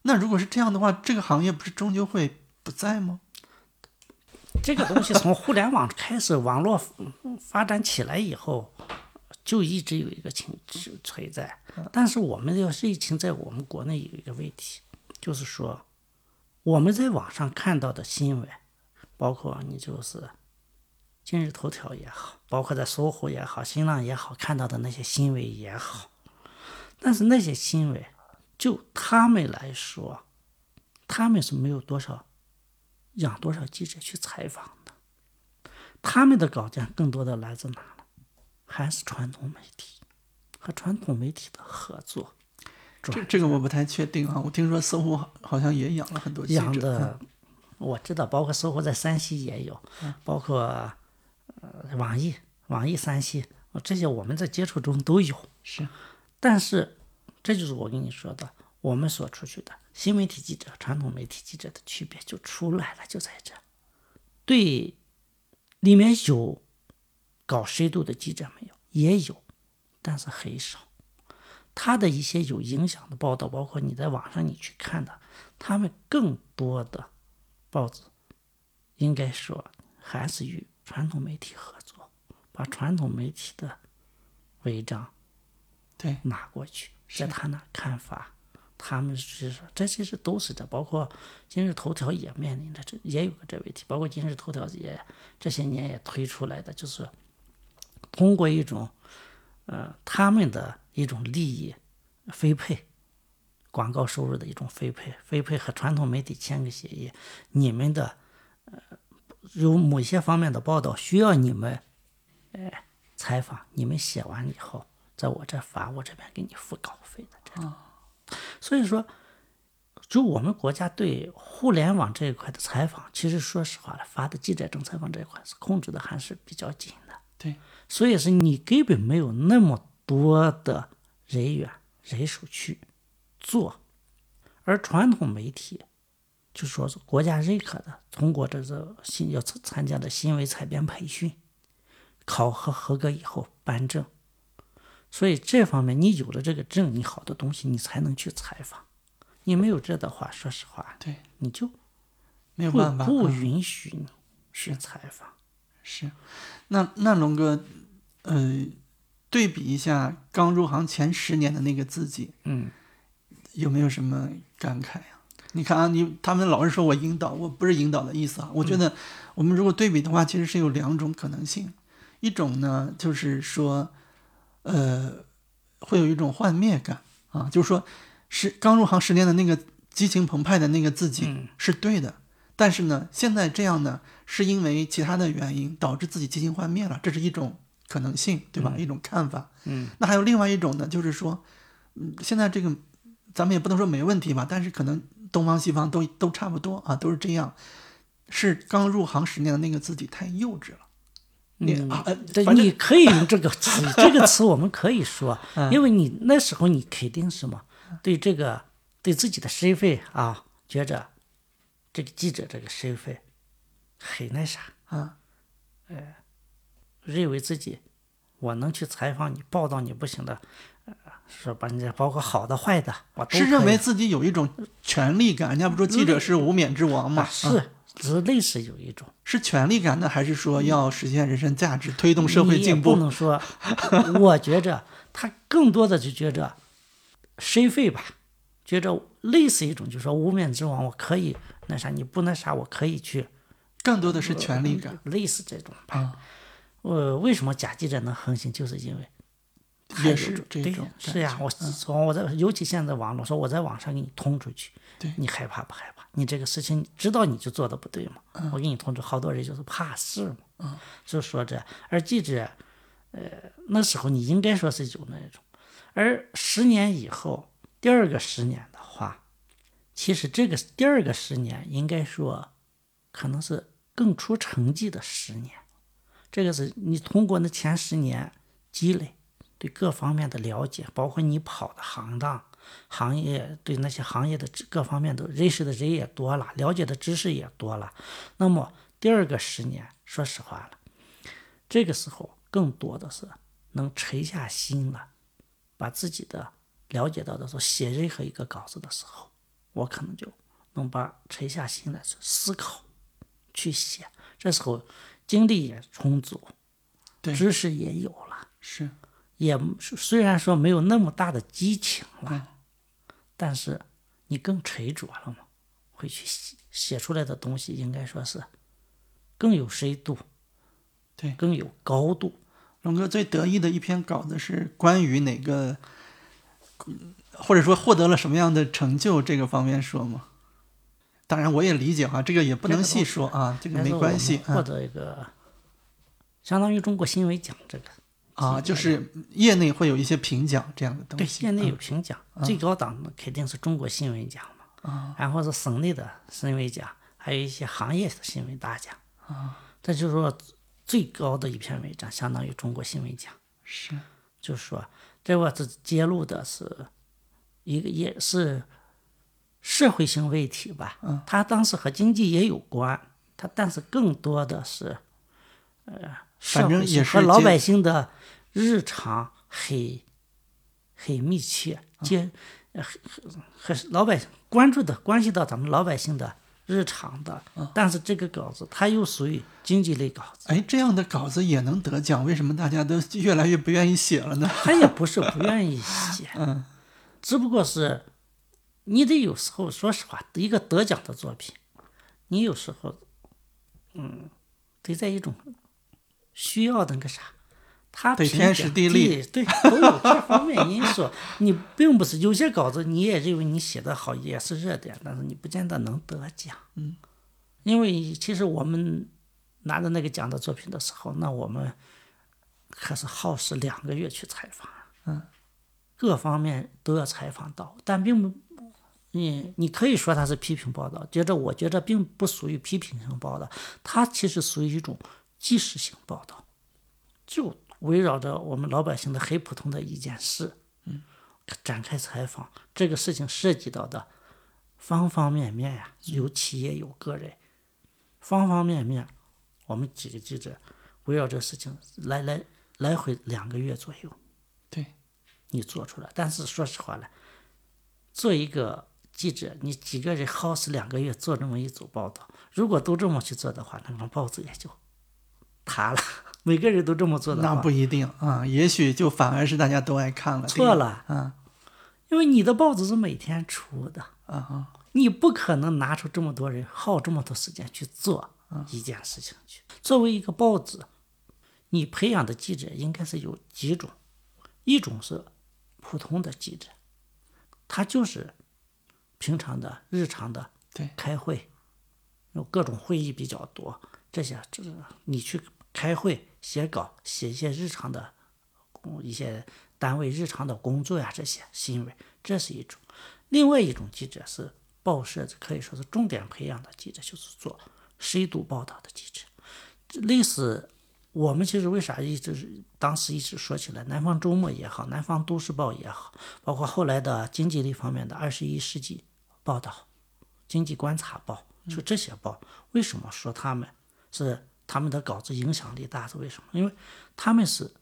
那如果是这样的话，这个行业不是终究会不在吗？这个东西从互联网开始，网络发展起来以后，就一直有一个情存在。但是我们要是疫情在我们国内有一个问题，就是说我们在网上看到的新闻，包括你就是今日头条也好，包括在搜狐也好、新浪也好看到的那些新闻也好，但是那些新闻就他们来说，他们是没有多少。养多少记者去采访的？他们的稿件更多的来自哪了？还是传统媒体？和传统媒体的合作。这这个我不太确定啊，我听说搜狐好好像也养了很多记者。养的我知道，包括搜狐在山西也有，包括呃网易、网易山西这些我们在接触中都有。是，但是这就是我跟你说的，我们所出去的新媒体记者、传统媒体记者的区别就出来了，就在这。对，里面有搞深度的记者没有？也有，但是很少。他的一些有影响的报道，包括你在网上你去看的，他们更多的报纸，应该说还是与传统媒体合作，把传统媒体的文章对拿过去，在他那看法，他们是说这其实都是这，包括今日头条也面临着这也有个这问题，包括今日头条也这些年也推出来的，就是通过一种呃他们的。一种利益分配，广告收入的一种分配，分配和传统媒体签个协议，你们的呃有某些方面的报道需要你们哎采访，你们写完以后在我这发，我这边给你付稿费的这种。所以说，就我们国家对互联网这一块的采访，其实说实话了，发的记者证采访这一块是控制的还是比较紧的。对，所以是你根本没有那么。多的人员人手去做，而传统媒体就说是国家认可的，通过这个新要参加的新闻采编培训，考核合格以后颁证，所以这方面你有了这个证，你好的东西你才能去采访，你没有这的话，说实话，对，你就没有办法不允许你去采访。是，那那龙哥，呃。对比一下刚入行前十年的那个自己，嗯，有没有什么感慨呀？你看啊，你他们老是说我引导，我不是引导的意思啊。我觉得我们如果对比的话，其实是有两种可能性。一种呢，就是说，呃，会有一种幻灭感啊，就是说，是刚入行十年的那个激情澎湃的那个自己是对的，但是呢，现在这样呢，是因为其他的原因导致自己激情幻灭了，这是一种。可能性对吧？一种看法。嗯，那还有另外一种呢，就是说，嗯，现在这个咱们也不能说没问题吧，但是可能东方西方都都差不多啊，都是这样。是刚入行十年的那个自己太幼稚了。你啊，对，你可以用这个词，这个词我们可以说，因为你那时候你肯定是嘛，对这个对自己的身份啊，觉着这个记者这个身份很那啥啊，呃。认为自己我能去采访你、报道你不行的，呃，说把你包括好的坏的，我是认为自己有一种权利感。人家不说记者是无冕之王嘛？是，是类似有一种是权力感呢，还是说要实现人生价值、推动社会进步？不能说，我觉着他更多的就觉着身份吧，觉着类似一种，就是说无冕之王，我可以那啥，你不那啥，我可以去。更多的是权力感，类似这种吧。呃，为什么假记者能横行？就是因为也是这种，是呀。我从我在，尤其现在网络，说我在网上给你通出去，对你害怕不害怕？你这个事情知道你就做的不对嘛？我给你通知，好多人就是怕事嘛。嗯，就说这，而记者，呃，那时候你应该说是有那种，而十年以后，第二个十年的话，其实这个第二个十年应该说，可能是更出成绩的十年。这个是你通过那前十年积累，对各方面的了解，包括你跑的行当、行业，对那些行业的各方面都认识的人也多了，了解的知识也多了。那么第二个十年，说实话了，这个时候更多的是能沉下心了，把自己的了解到的时候，写任何一个稿子的时候，我可能就能把沉下心来去思考，去写。这时候。精力也充足，知识也有了，是，也虽然说没有那么大的激情了，但是你更沉着了嘛，会去写写出来的东西，应该说是更有深度，对，更有高度。龙哥最得意的一篇稿子是关于哪个，或者说获得了什么样的成就？这个方面说吗？当然，我也理解哈，这个也不能细说啊，这个没关系。获得一个相当于中国新闻奖这个啊，就是业内会有一些评奖这样的东西对，西。业内有评奖，最高档的肯定是中国新闻奖嘛，啊然后是省内的新闻奖，还有一些行业的新闻大奖。啊，这就是说最高的一篇文章，相当于中国新闻奖。是就是说，这我是揭露的是一个也是社会性问题吧。嗯，它当时和经济也有关，它但是更多的是呃社反正也是和老百姓的日常很很密切，接和和老百姓关注的关系到咱们老百姓的日常的。但是这个稿子它又属于经济类稿子。哎，这样的稿子也能得奖，为什么大家都 越来越不愿意写了呢？他也不是不愿意写，嗯，只不过是你得有时候，说实话，一个得奖的作品，你有时候，嗯，得在一种需要的那个啥，他评得天时地利对，都有这方面因素。你并不是有些稿子你也认为你写的好，也是热点，但是你不见得能得奖。嗯，因为其实我们拿着那个奖的作品的时候，那我们可是耗时两个月去采访。嗯，各方面都要采访到，但并不，你你可以说它是批评报道，觉得我觉得并不属于批评性报道，它其实属于一种纪实性报道，就围绕着我们老百姓的很普通的一件事，嗯，展开采访，这个事情涉及到的方方面面呀，有企业有个人，方方面面，我们几个记者围绕这事情来来来回两个月左右。对，你做出来。但是说实话呢，做一个记者，你几个人耗时两个月做这么一组报道，如果都这么去做的话，那个报纸也就塌了。每个人都这么做的话，那不一定啊，也许就反而是大家都爱看了。错了，嗯因为你的报纸是每天出的，啊啊，你不可能拿出这么多人耗这么多时间去做一件事情去。作为一个报纸，你培养的记者应该是有几种，一种是普通的记者，他就是平常的日常的对开会，有各种会议比较多，这些这你去开会写稿，写一些日常的嗯一些单位日常的工作呀，这些新闻，这是一种。另外一种记者是报社可以说是重点培养的记者，就是做深度报道的记者。这类似我们其实为啥一直当时一直说起来，南方周末也好，南方都市报也好，包括后来的经济类方面的二十一世纪报道、经济观察报，就这些报，为什么说他们是他们的稿子影响力大？是为什么？因为他们是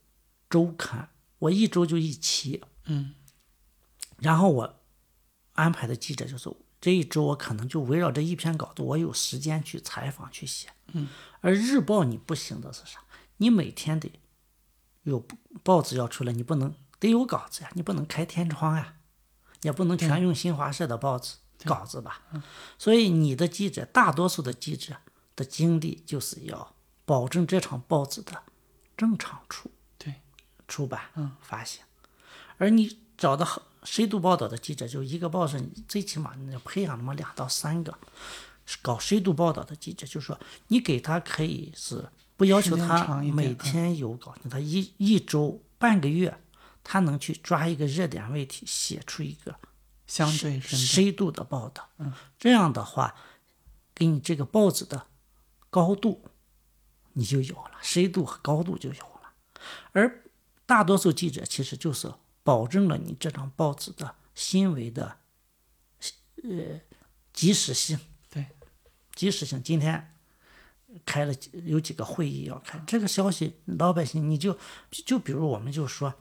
周刊，我一周就一期，嗯，然后我安排的记者就是这一周我可能就围绕这一篇稿子，我有时间去采访去写，嗯，而日报你不行的是啥？你每天得有报纸要出来，你不能得有稿子呀，你不能开天窗呀，也不能全用新华社的报纸稿子吧。所以你的记者，大多数的记者的精力就是要保证这场报纸的正常出对，出版、发行，而你找的好深度报道的记者，就一个报社，你最起码你要培养那么两到三个搞深度报道的记者，就是说你给他可以是不要求他每嗯天有稿，他一一周半个月，他能去抓一个热点问题，写出一个相对深度深度的报道。嗯，这样的话，给你这个报纸的高度你就有了，深度和高度就有了。而大多数记者其实就是保证了你这张报纸的新闻的呃及时性。对，及时性。今天开了几有几个会议要开，这个消息老百姓你就就比如我们就说，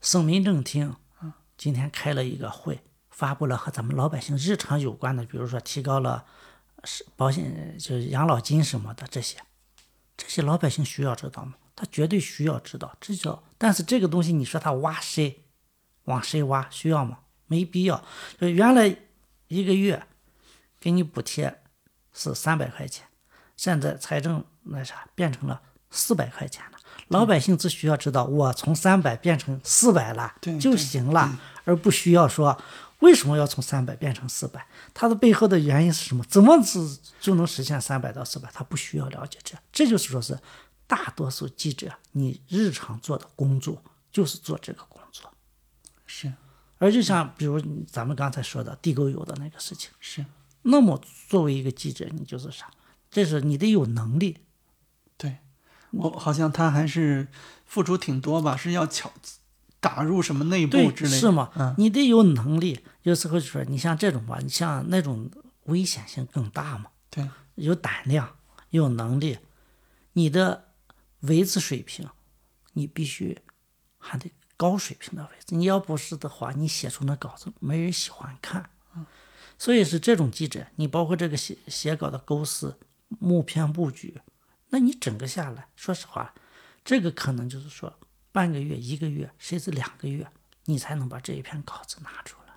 省民政厅今天开了一个会，发布了和咱们老百姓日常有关的，比如说提高了是保险就是养老金什么的这些，这些老百姓需要知道吗？他绝对需要知道，这叫但是这个东西你说他挖谁，往谁挖需要吗？没必要。就原来一个月给你补贴是三百块钱，现在财政那啥变成了四百块钱了。老百姓只需要知道我从三百变成四百了就行了，而不需要说为什么要从三百变成四百，它的背后的原因是什么？怎么子就能实现三百到四百？他不需要了解这，这就是说是大多数记者，你日常做的工作就是做这个工作。是而就像比如咱们刚才说的地沟油的那个事情，是，那么作为一个记者，你就是啥？这是你得有能力，对我好像他还是付出挺多吧，是要巧打入什么内部，之类的，是吗？嗯，你得有能力。有时候就说，你像这种吧，你像那种危险性更大嘛，对，有胆量，有能力，你的维持水平，你必须还得高水平的维持。你要不是的话，你写出那稿子没人喜欢看。嗯所以是这种记者，你包括这个写写稿的构思、目篇布局，那你整个下来，说实话，这个可能就是说半个月、一个月，甚至两个月，你才能把这一篇稿子拿出来。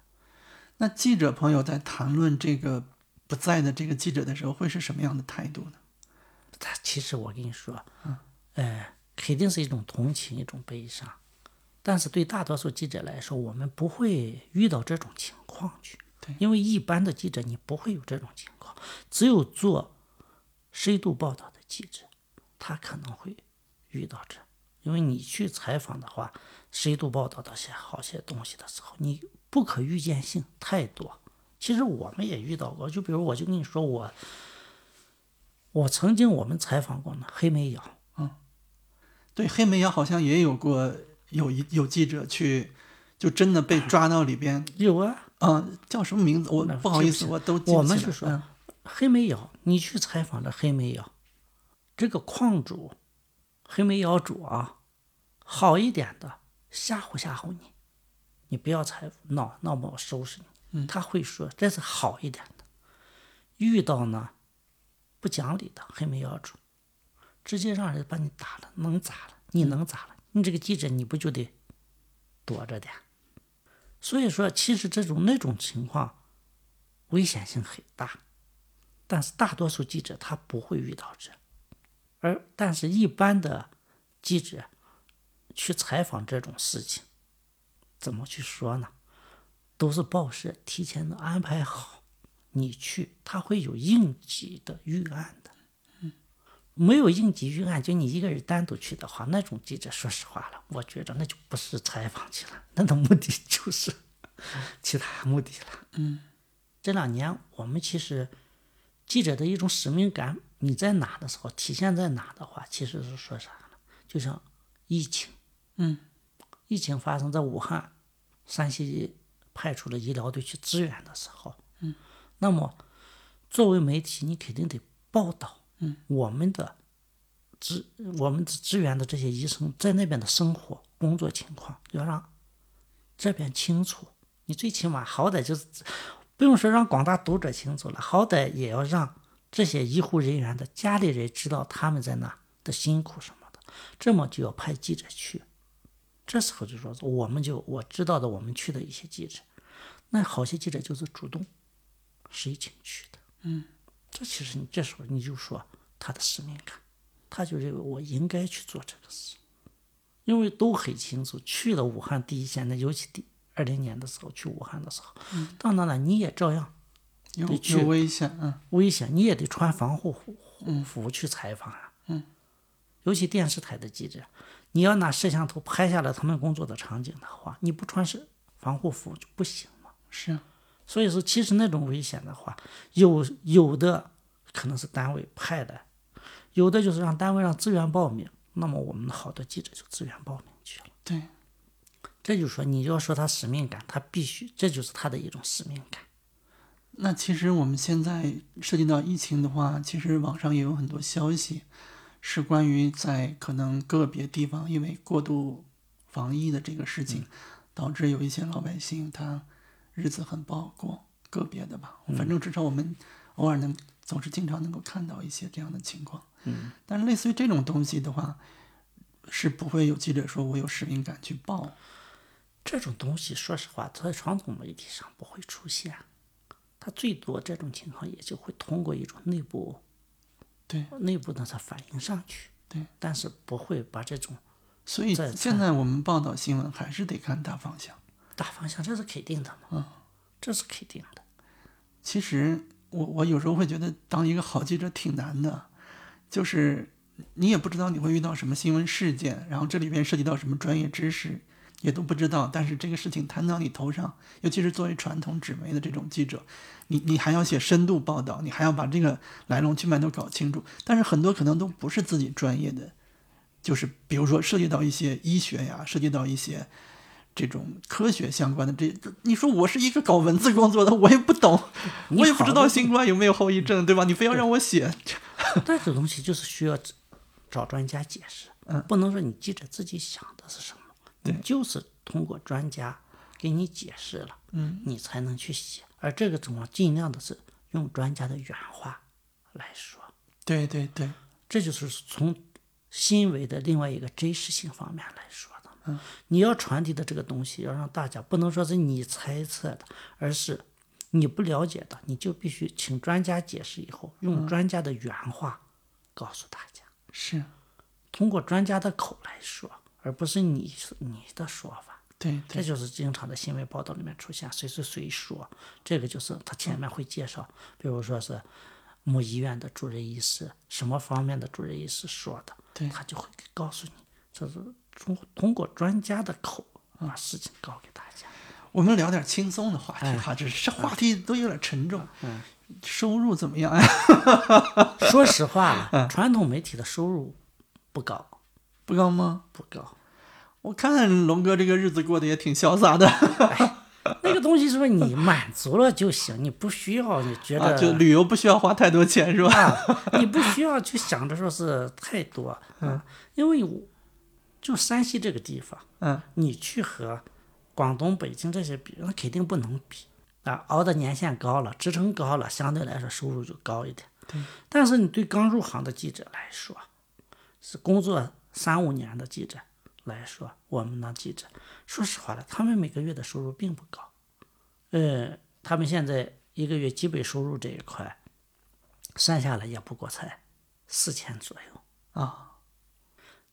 那记者朋友在谈论这个不在的这个记者的时候，会是什么样的态度呢？他其实我跟你说，呃，肯定是一种同情，一种悲伤。但是对大多数记者来说，我们不会遇到这种情况去，对因为一般的记者你不会有这种情况，只有做深度报道的记者，他可能会遇到这。因为你去采访的话，深度报道的些好些东西的时候，你不可预见性太多。其实我们也遇到过，就比如我就跟你说我。我曾经我们采访过呢，黑煤窑，嗯对，黑煤窑好像也有过有一有记者去，就真的被抓到里边，有啊，嗯、叫什么名字？我不好意思，我都记不我们是说嗯黑煤窑，你去采访的黑煤窑，这个矿主，黑煤窑主啊，好一点的吓唬吓唬你，你不要才闹，闹不我收拾你。他会说这是好一点的，遇到呢不讲理的黑莓窑主，直接让人把你打了，能咋了？你能咋了？你这个记者你不就得躲着点？所以说，其实这种那种情况，危险性很大，但是大多数记者他不会遇到这，而但是一般的记者去采访这种事情，怎么去说呢？都是报社提前的安排好，你去他会有应急的预案的。嗯没有应急预案，就你一个人单独去的话，那种记者说实话了，我觉着那就不是采访去了，那的目的就 是其他目的了。嗯，这两年我们其实记者的一种使命感，你在哪的时候体现在哪的话，其实是说啥呢？就像疫情，嗯，疫情发生在武汉，山西派出了医疗队去支援的时候，嗯，那么作为媒体，你肯定得报道，嗯，我们的支我们支援的这些医生在那边的生活工作情况，要让这边清楚。你最起码好歹就是不用说让广大读者清楚了，好歹也要让这些医护人员的家里人知道他们在那的辛苦什么的，这么就要派记者去。这时候就说，我们就我知道的，我们去的一些记者，那好些记者就是主动申请去的。嗯，这其实你这时候你就说他的使命感，他就认为我应该去做这个事，因为都很清楚，去了武汉第一线，那尤其第二零年的时候去武汉的时候，到那了你也照样有得去有危险，嗯，危险，你也得穿防护服服去采访啊。嗯，尤其电视台的记者，你要拿摄像头拍下来他们工作的场景的话，你不穿是防护服就不行嘛。是啊，所以说，其实那种危险的话，有有的可能是单位派的，有的就是让单位让自愿报名。那么我们好的记者就自愿报名去了。对，这就是说，你要说他使命感，他必须，这就是他的一种使命感。那其实我们现在涉及到疫情的话，其实网上也有很多消息，是关于在可能个别地方因为过度防疫的这个事情，导致有一些老百姓他日子很不好过，个别的吧，反正至少我们偶尔能总是经常能够看到一些这样的情况。嗯，但是类似于这种东西的话，是不会有记者说我有使命感去报。这种东西，说实话，在传统媒体上不会出现。它最多这种情况也就会通过一种内部对内部的它反映上去，对，但是不会把这种所以现在我们报道新闻还是得看大方向。大方向，这是肯定的嘛，嗯，这是肯定的。其实我我有时候会觉得当一个好记者挺难的，就是你也不知道你会遇到什么新闻事件，然后这里边涉及到什么专业知识，也都不知道。但是这个事情摊到你头上，尤其是作为传统纸媒的这种记者，你你还要写深度报道，你还要把这个来龙去脉都搞清楚。但是很多可能都不是自己专业的，就是比如说涉及到一些医学呀，涉及到一些。这种科学相关的这，你说我是一个搞文字工作的，我也不懂，我也不知道新冠有没有后遗症，对吧？你非要让我写，这这东西就是需要找专家解释，嗯，不能说你记者自己想的是什么，对，就是通过专家给你解释了，嗯，你才能去写，而这个情况尽量的是用专家的原话来说，对对对，这就是从新闻的另外一个真实性方面来说。嗯，你要传递的这个东西，要让大家不能说是你猜测的，而是你不了解的，你就必须请专家解释以后，用专家的原话告诉大家，是。通过专家的口来说，而不是你你的说法。对，这就是经常的新闻报道里面出现谁谁谁说，这个就是他前面会介绍，比如说是某医院的主任医师，什么方面的主任医师说的，对他就会告诉你，这是。通通过专家的口把事情告给大家。我们聊点轻松的话题哈，这这话题都有点沉重。嗯，收入怎么样呀？说实话，传统媒体的收入不高，不高吗？不高。我看龙哥这个日子过得也挺潇洒的。那个东西是不是你满足了就行？你不需要，你觉得就旅游不需要花太多钱是吧？你不需要去想着说是太多，嗯，因为我。就山西这个地方，嗯，你去和广东、北京这些比，那肯定不能比啊。熬的年限高了，职称高了，相对来说收入就高一点。对。但是你对刚入行的记者来说，是工作三五年的记者来说，我们的记者，说实话了，他们每个月的收入并不高。呃，他们现在一个月基本收入这一块，算下来也不过才四千左右啊。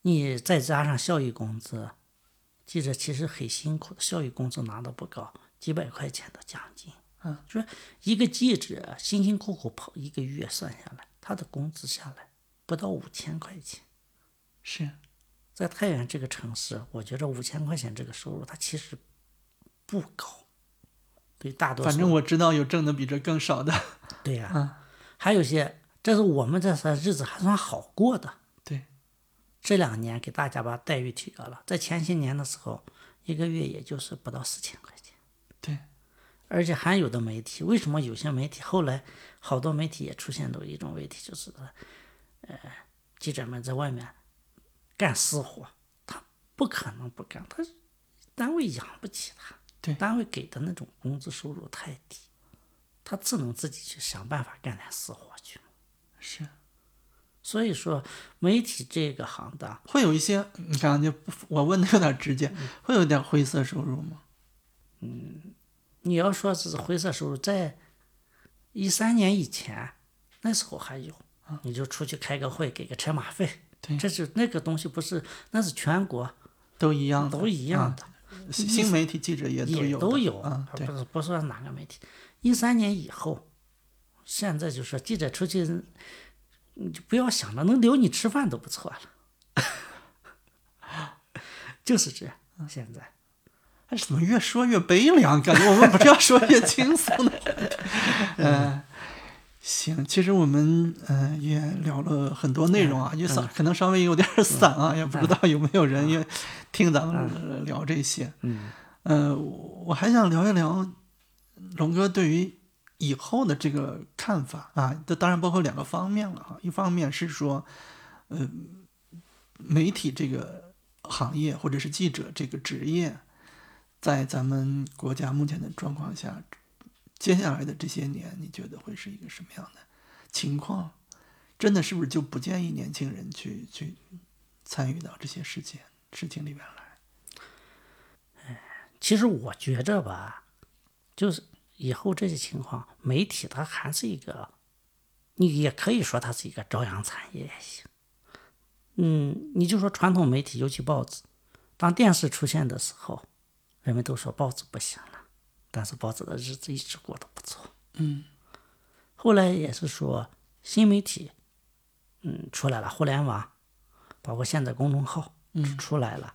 你再加上效益工资，记者其实很辛苦的，效益工资拿的不高，几百块钱的奖金。嗯，说一个记者辛辛苦苦跑一个月算下来，他的工资下来不到五千块钱。是，在太原这个城市，我觉得五千块钱这个收入，它其实不高。对大多数，反正我知道有挣的比这更少的。对呀，嗯，还有些，这是我们这算日子还算好过的。对这两年给大家把待遇提高了，在前些年的时候，一个月也就是不到四千块钱。对，而且还有的媒体，为什么有些媒体后来好多媒体也出现了一种问题，就是呃，记者们在外面干私活，他不可能不干，他单位养不起他，对，单位给的那种工资收入太低，他只能自己去想办法干点私活去。是。所以说，媒体这个行当会有一些，你看，就我问的有点直接，会有点灰色收入吗？嗯，你要说是灰色收入，在一三年以前，那时候还有，你就出去开个会，给个车马费，对，这是那个东西，不是，那是全国都一样，都一样的。新媒体记者也都有，都有，不是不说哪个媒体。一三年以后，现在就说记者出去。你就不要想了，能留你吃饭都不错了，就是这样。现在，哎，怎么越说越悲凉？感觉我们不是要说越轻松的。嗯，行，其实我们嗯也聊了很多内容啊，也散可能稍微有点散啊，也不知道有没有人也听咱们聊这些。嗯，呃，我还想聊一聊龙哥对于。以后的这个看法啊，这当然包括两个方面了哈。一方面是说，呃，媒体这个行业或者是记者这个职业，在咱们国家目前的状况下，接下来的这些年，你觉得会是一个什么样的情况？真的是不是就不建议年轻人去去参与到这些事情事情里面来？其实我觉着吧，就是。以后这些情况，媒体它还是一个，你也可以说它是一个朝阳产业也行。嗯，你就说传统媒体，尤其报纸，当电视出现的时候，人们都说报纸不行，但是报纸的日子一直过得不错。嗯，后来也是说新媒体，嗯，出来了，互联网包括现在公众号出来了，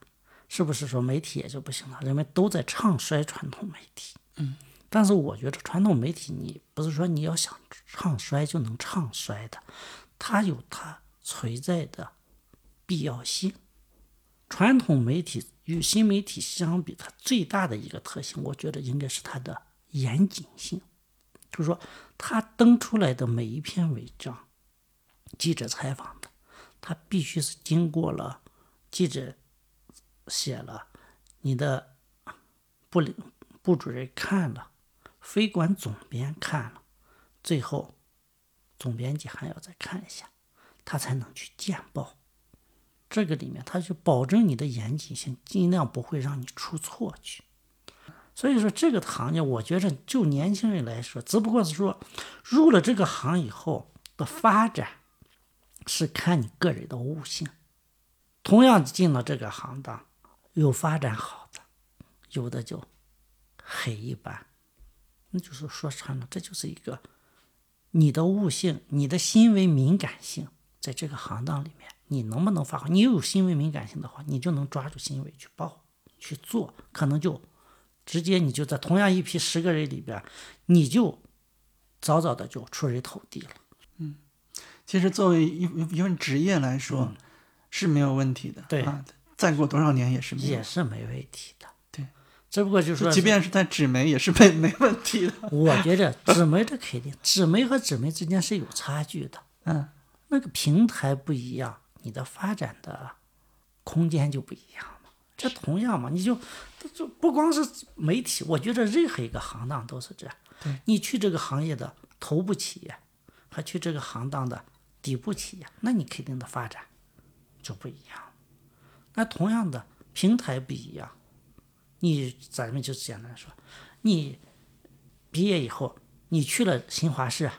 是不是说媒体也就不行了？人们都在唱衰传统媒体。嗯，但是我觉得传统媒体，你不是说你要想唱衰就能唱衰的，它有它存在的必要性。传统媒体与新媒体相比，它最大的一个特性，我觉得应该是它的严谨性。就是说，它登出来的每一篇文章，记者采访的，它必须是经过了记者写了，你的部领部主任看了，非管总编看了，最后总编辑还要再看一下，他才能去见报。这个里面，他就保证你的严谨性，尽量不会让你出错去。所以说，这个行业，我觉着就年轻人来说，只不过是说，入了这个行以后的发展，是看你个人的悟性。同样进了这个行当，有发展好的，有的就很一般。那就是说穿了，这就是一个你的悟性、你的新闻敏感性，在这个行当里面。你能不能发挥？你有新闻敏感性的话，你就能抓住新闻去报、去做，可能就直接你就在同样一批十个人里边，你就早早的就出人头地了。嗯，其实作为一一份职业来说是没有问题的。对啊，再过多少年也是没也是没问题的。对，只不过就是说，即便是在纸媒也是没没问题的。我觉得纸媒的肯定，纸媒和纸媒之间是有差距的。嗯，那个平台不一样。你的发展的空间就不一样嘛，这同样嘛，你就就不光是媒体，我觉得任何一个行当都是这样。对，你去这个行业的头部企业和去这个行当的底部企业，那你肯定的发展就不一样。那同样的平台不一样，你咱们就简单说，你毕业以后，你去了新华社、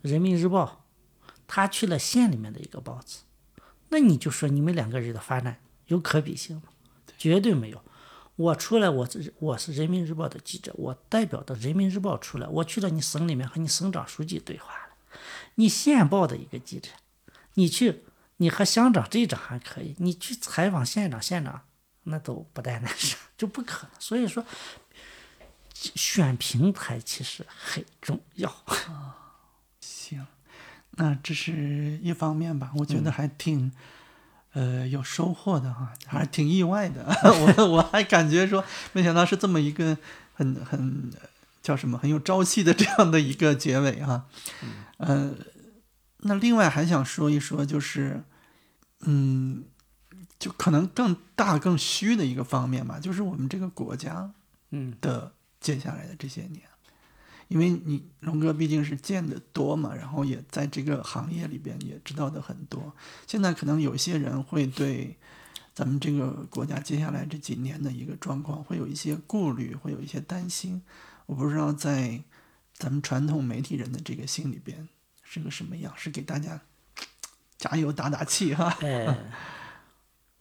人民日报，他去了县里面的一个报纸。那你就说你们两个人的发展有可比性吗？绝对没有。我出来，我我是人民日报的记者，我代表的人民日报出来，我去了你省里面和你省长书记对话了。你县报的一个记者，你去你和乡长镇长还可以，你去采访县长县长那都不带那啥，就不可能。所以说，选平台其实很重要。行。那这是一方面吧，我觉得还挺，呃，有收获的哈，还是挺意外的。我我还感觉说，没想到是这么一个很很叫什么很有朝气的 这样的一个结尾哈。呃，那另外还想说一说，就是，嗯，就可能更大更虚的一个方面吧，就是我们这个国家，嗯的接下来的这些年。因为你龙哥毕竟是见得多嘛，然后也在这个行业里边也知道的很多。现在可能有些人会对咱们这个国家接下来这几年的一个状况会有一些顾虑，会有一些担心。我不知道在咱们传统媒体人的这个心里边是个什么样，是给大家加油打打气哈。哎，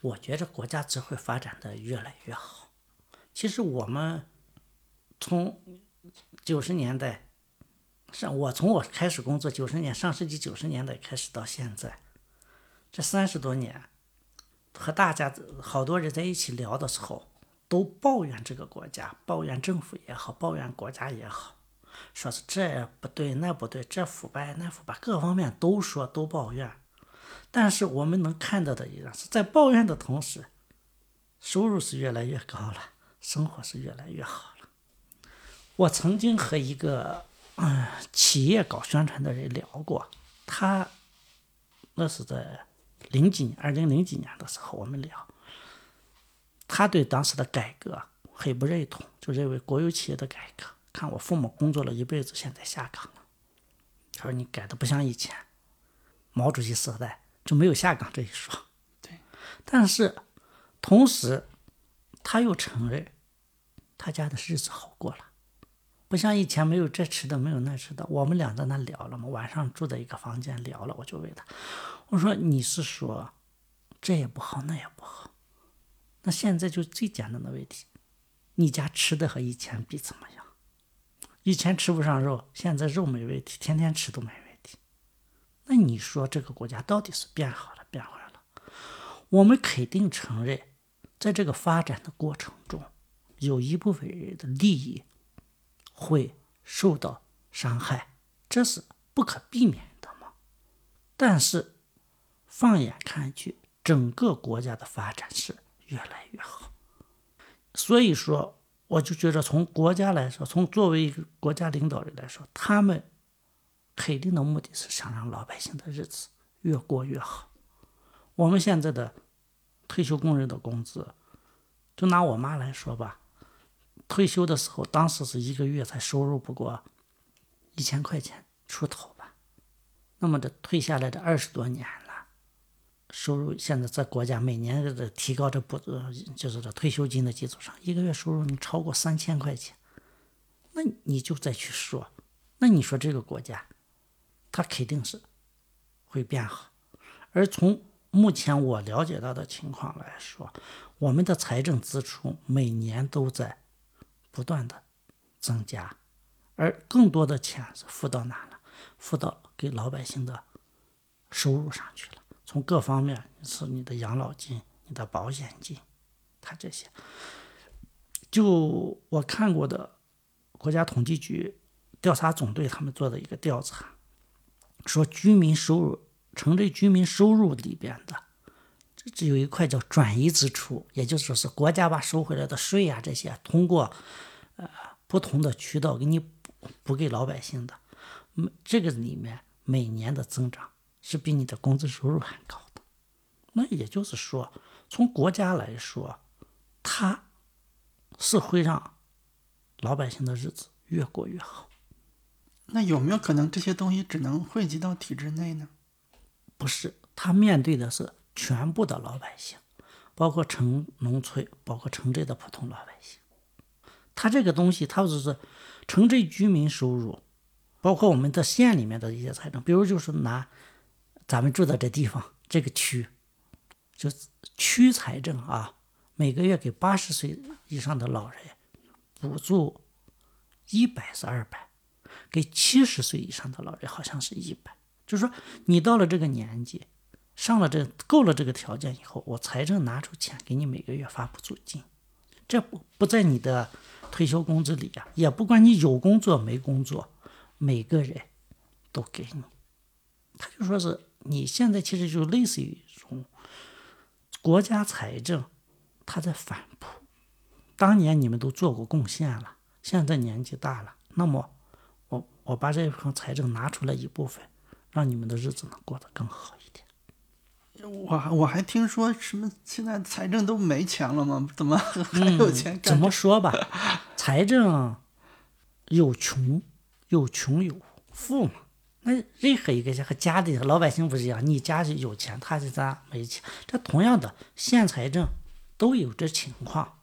我觉得国家只会发展的越来越好。其实我们从九十年代，上我从我开始工作九十年上世纪九十年代开始到现在，这三十多年，和大家好多人在一起聊的时候，都抱怨这个国家，抱怨政府也好，抱怨国家也好，说是这不对那不对，这腐败那腐败，各方面都说都抱怨。但是我们能看到的一样是在抱怨的同时，收入是越来越高了，生活是越来越好。我曾经和一个嗯企业搞宣传的人聊过，他那是在零几年，二零零几年的时候，我们聊，他对当时的改革很不认同，就认为国有企业的改革，看我父母工作了一辈子，现在下岗了，他说你改的不像以前，毛主席时代就没有下岗这一说，对，但是同时他又承认他家的日子好过了。不像以前没有这吃的，没有那吃的。我们俩在那聊了嘛，晚上住在一个房间聊了。我就问他，我说你是说这也不好，那也不好。那现在就最简单的问题，你家吃的和以前比怎么样？以前吃不上肉，现在肉没问题，天天吃都没问题。那你说这个国家到底是变好了变坏了？我们肯定承认，在这个发展的过程中，有一部分人的利益会受到伤害，这是不可避免的嘛。但是，放眼看去，整个国家的发展是越来越好。所以说，我就觉得从国家来说，从作为一个国家领导人来说，他们肯定的目的是想让老百姓的日子越过越好。我们现在的退休工人的工资，就拿我妈来说吧，退休的时候，当时是一个月才收入不过一千块钱出头吧。那么这退下来的二十多年了，收入现在在国家每年的提高这补呃就是这退休金的基础上，一个月收入能超过三千块钱，那你就再去说，那你说这个国家，它肯定是会变好，而从目前我了解到的情况来说，我们的财政支出每年都在不断的增加，而更多的钱是付到哪了？付到给老百姓的收入上去了。从各方面是你的养老金、你的保险金，它这些，就我看过的国家统计局调查总队他们做的一个调查，说居民收入。城镇居民收入里边的，这只有一块叫转移支出，也就是说是国家把收回来的税呀这些，通过呃不同的渠道给你补补给老百姓的，每这个里面每年的增长是比你的工资收入还高的。那也就是说，从国家来说，它是会让老百姓的日子越过越好。那有没有可能这些东西只能汇集到体制内呢？不是，他面对的是全部的老百姓，包括城农村，包括城镇的普通老百姓。他这个东西，他就是城镇居民收入，包括我们的县里面的一些财政，比如就是拿咱们住的这地方这个区，就区财政啊，每个月给八十岁以上的老人补助一百是二百，给七十岁以上的老人好像是一百。就是说，你到了这个年纪，上了这够了这个条件以后，我财政拿出钱给你每个月发补助金，这不不在你的退休工资里呀，也不管你有工作没工作，每个人都给你。他就说是你现在其实就类似于一种国家财政，他在反哺。当年你们都做过贡献了，现在年纪大了，那么我我把这份财政拿出来一部分。让你们的日子能过得更好。我我还听说什么现在财政都没钱了吗？怎么还有钱？怎么说吧，财政有穷有穷有富嘛。那任何一个家和家里老百姓不是一样？你家是有钱，他家没钱。这同样的县财政都有这情况，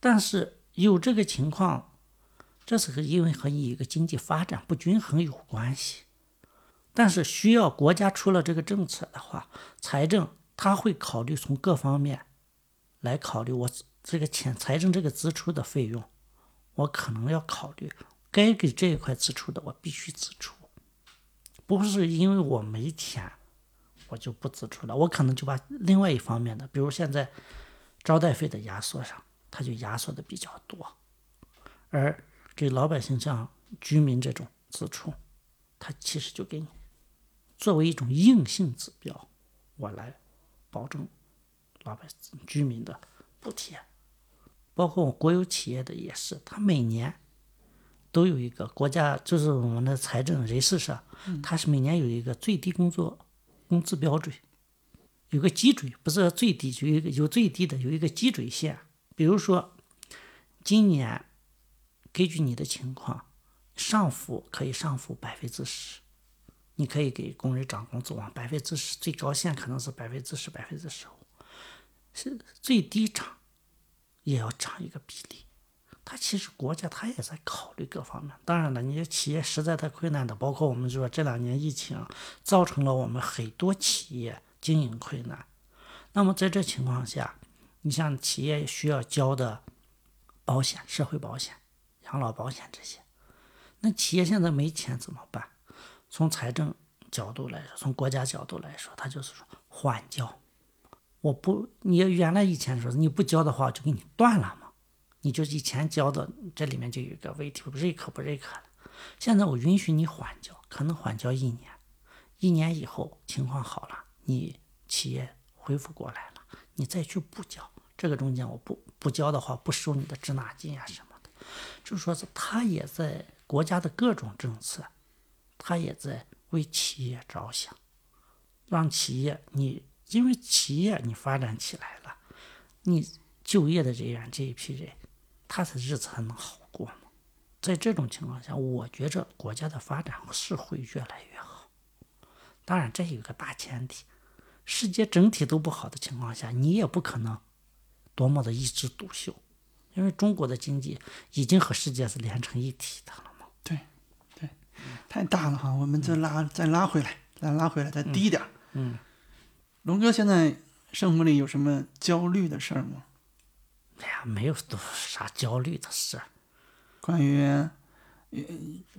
但是有这个情况，这是和因为和你一个经济发展不均衡有关系。但是需要国家出了这个政策的话，财政他会考虑从各方面来考虑我这个钱财政这个支出的费用，我可能要考虑该给这一块支出的我必须支出，不是因为我没钱我就不支出了，我可能就把另外一方面的，比如现在招待费的压缩上，他就压缩的比较多，而给老百姓像居民这种支出，他其实就给你。作为一种硬性指标，我来保证老百姓居民的补贴，包括我国有企业的也是，它每年都有一个国家，就是我们的财政人事上，它是每年有一个最低工作工资标准，有个基准，不是最低，就有一个有最低的，有一个基准线。比如说，今年根据你的情况，上浮可以上浮百分之十。你可以给工人涨工资，往百分之十，最高限可能是百分之十、百分之十五，是最低涨，也要涨一个比例。他其实国家他也在考虑各方面。当然了，你企业实在太困难的，包括我们说这两年疫情造成了我们很多企业经营困难。那么在这情况下，你像企业需要交的保险、社会保险、养老保险这些，那企业现在没钱怎么办？从财政角度来说，从国家角度来说，他就是说缓交。我不，你原来以前说你不交的话，我就给你断了嘛。你就以前交的，这里面就有一个问题，认可不认可了。现在我允许你缓交，可能缓交一年，一年以后情况好了，你企业恢复过来了，你再去补交。这个中间我不不交的话，不收你的滞纳金啊什么的。就是说是他也在国家的各种政策，他也在为企业着想，让企业你因为企业你发展起来了，你就业的人员这一批人，他的日子还能好过吗？在这种情况下，我觉着国家的发展是会越来越好。当然，这有个大前提，世界整体都不好的情况下，你也不可能多么的一枝独秀，因为中国的经济已经和世界是连成一体的。太大了哈，我们再拉再拉回来，再拉回来，再低一点。嗯，龙哥现在生活里有什么焦虑的事儿吗？哎呀，没有多啥焦虑的事儿。关于，呃，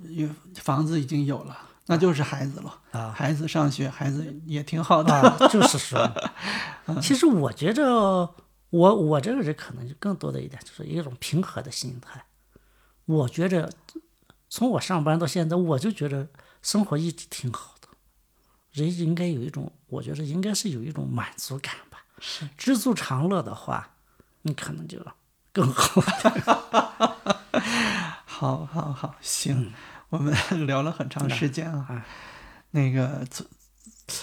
有房子已经有了，那就是孩子了。啊孩子上学，孩子也挺好的。啊，就是说，其实我觉着我我这个人可能就更多的一点就是一种平和的心态。我觉着从我上班到现在，我就觉得生活一直挺好的。人应该有一种，我觉得应该是有一种满足感吧。是知足常乐的话，你可能就更好。好，好，好，行，我们 聊了很长时间啊。啊那个，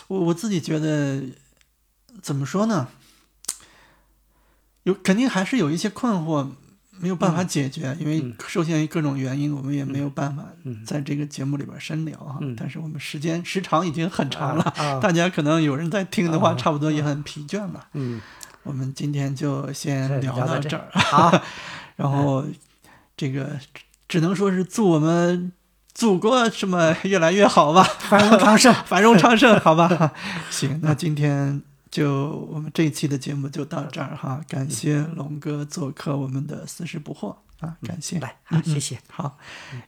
我我自己觉得，怎么说呢？有肯定还是有一些困惑没有办法解决，因为受限于各种原因，我们也没有办法在这个节目里边深聊哈。但是我们时间时长已经很长了，啊大家可能有人在听的话，差不多也很疲倦了。嗯，我们今天就先聊聊到这到这儿，好，然后这个只能说是祝我们祖国什么越来越好吧，繁荣昌盛。繁荣昌盛，好吧？行，那今天就我们这一期的节目就到这儿哈，感谢龙哥做客我们的四十不惑啊，感谢，来，好，谢谢。好，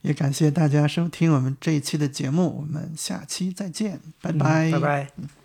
也感谢大家收听我们这一期的节目，我们下期再见，拜拜，拜拜。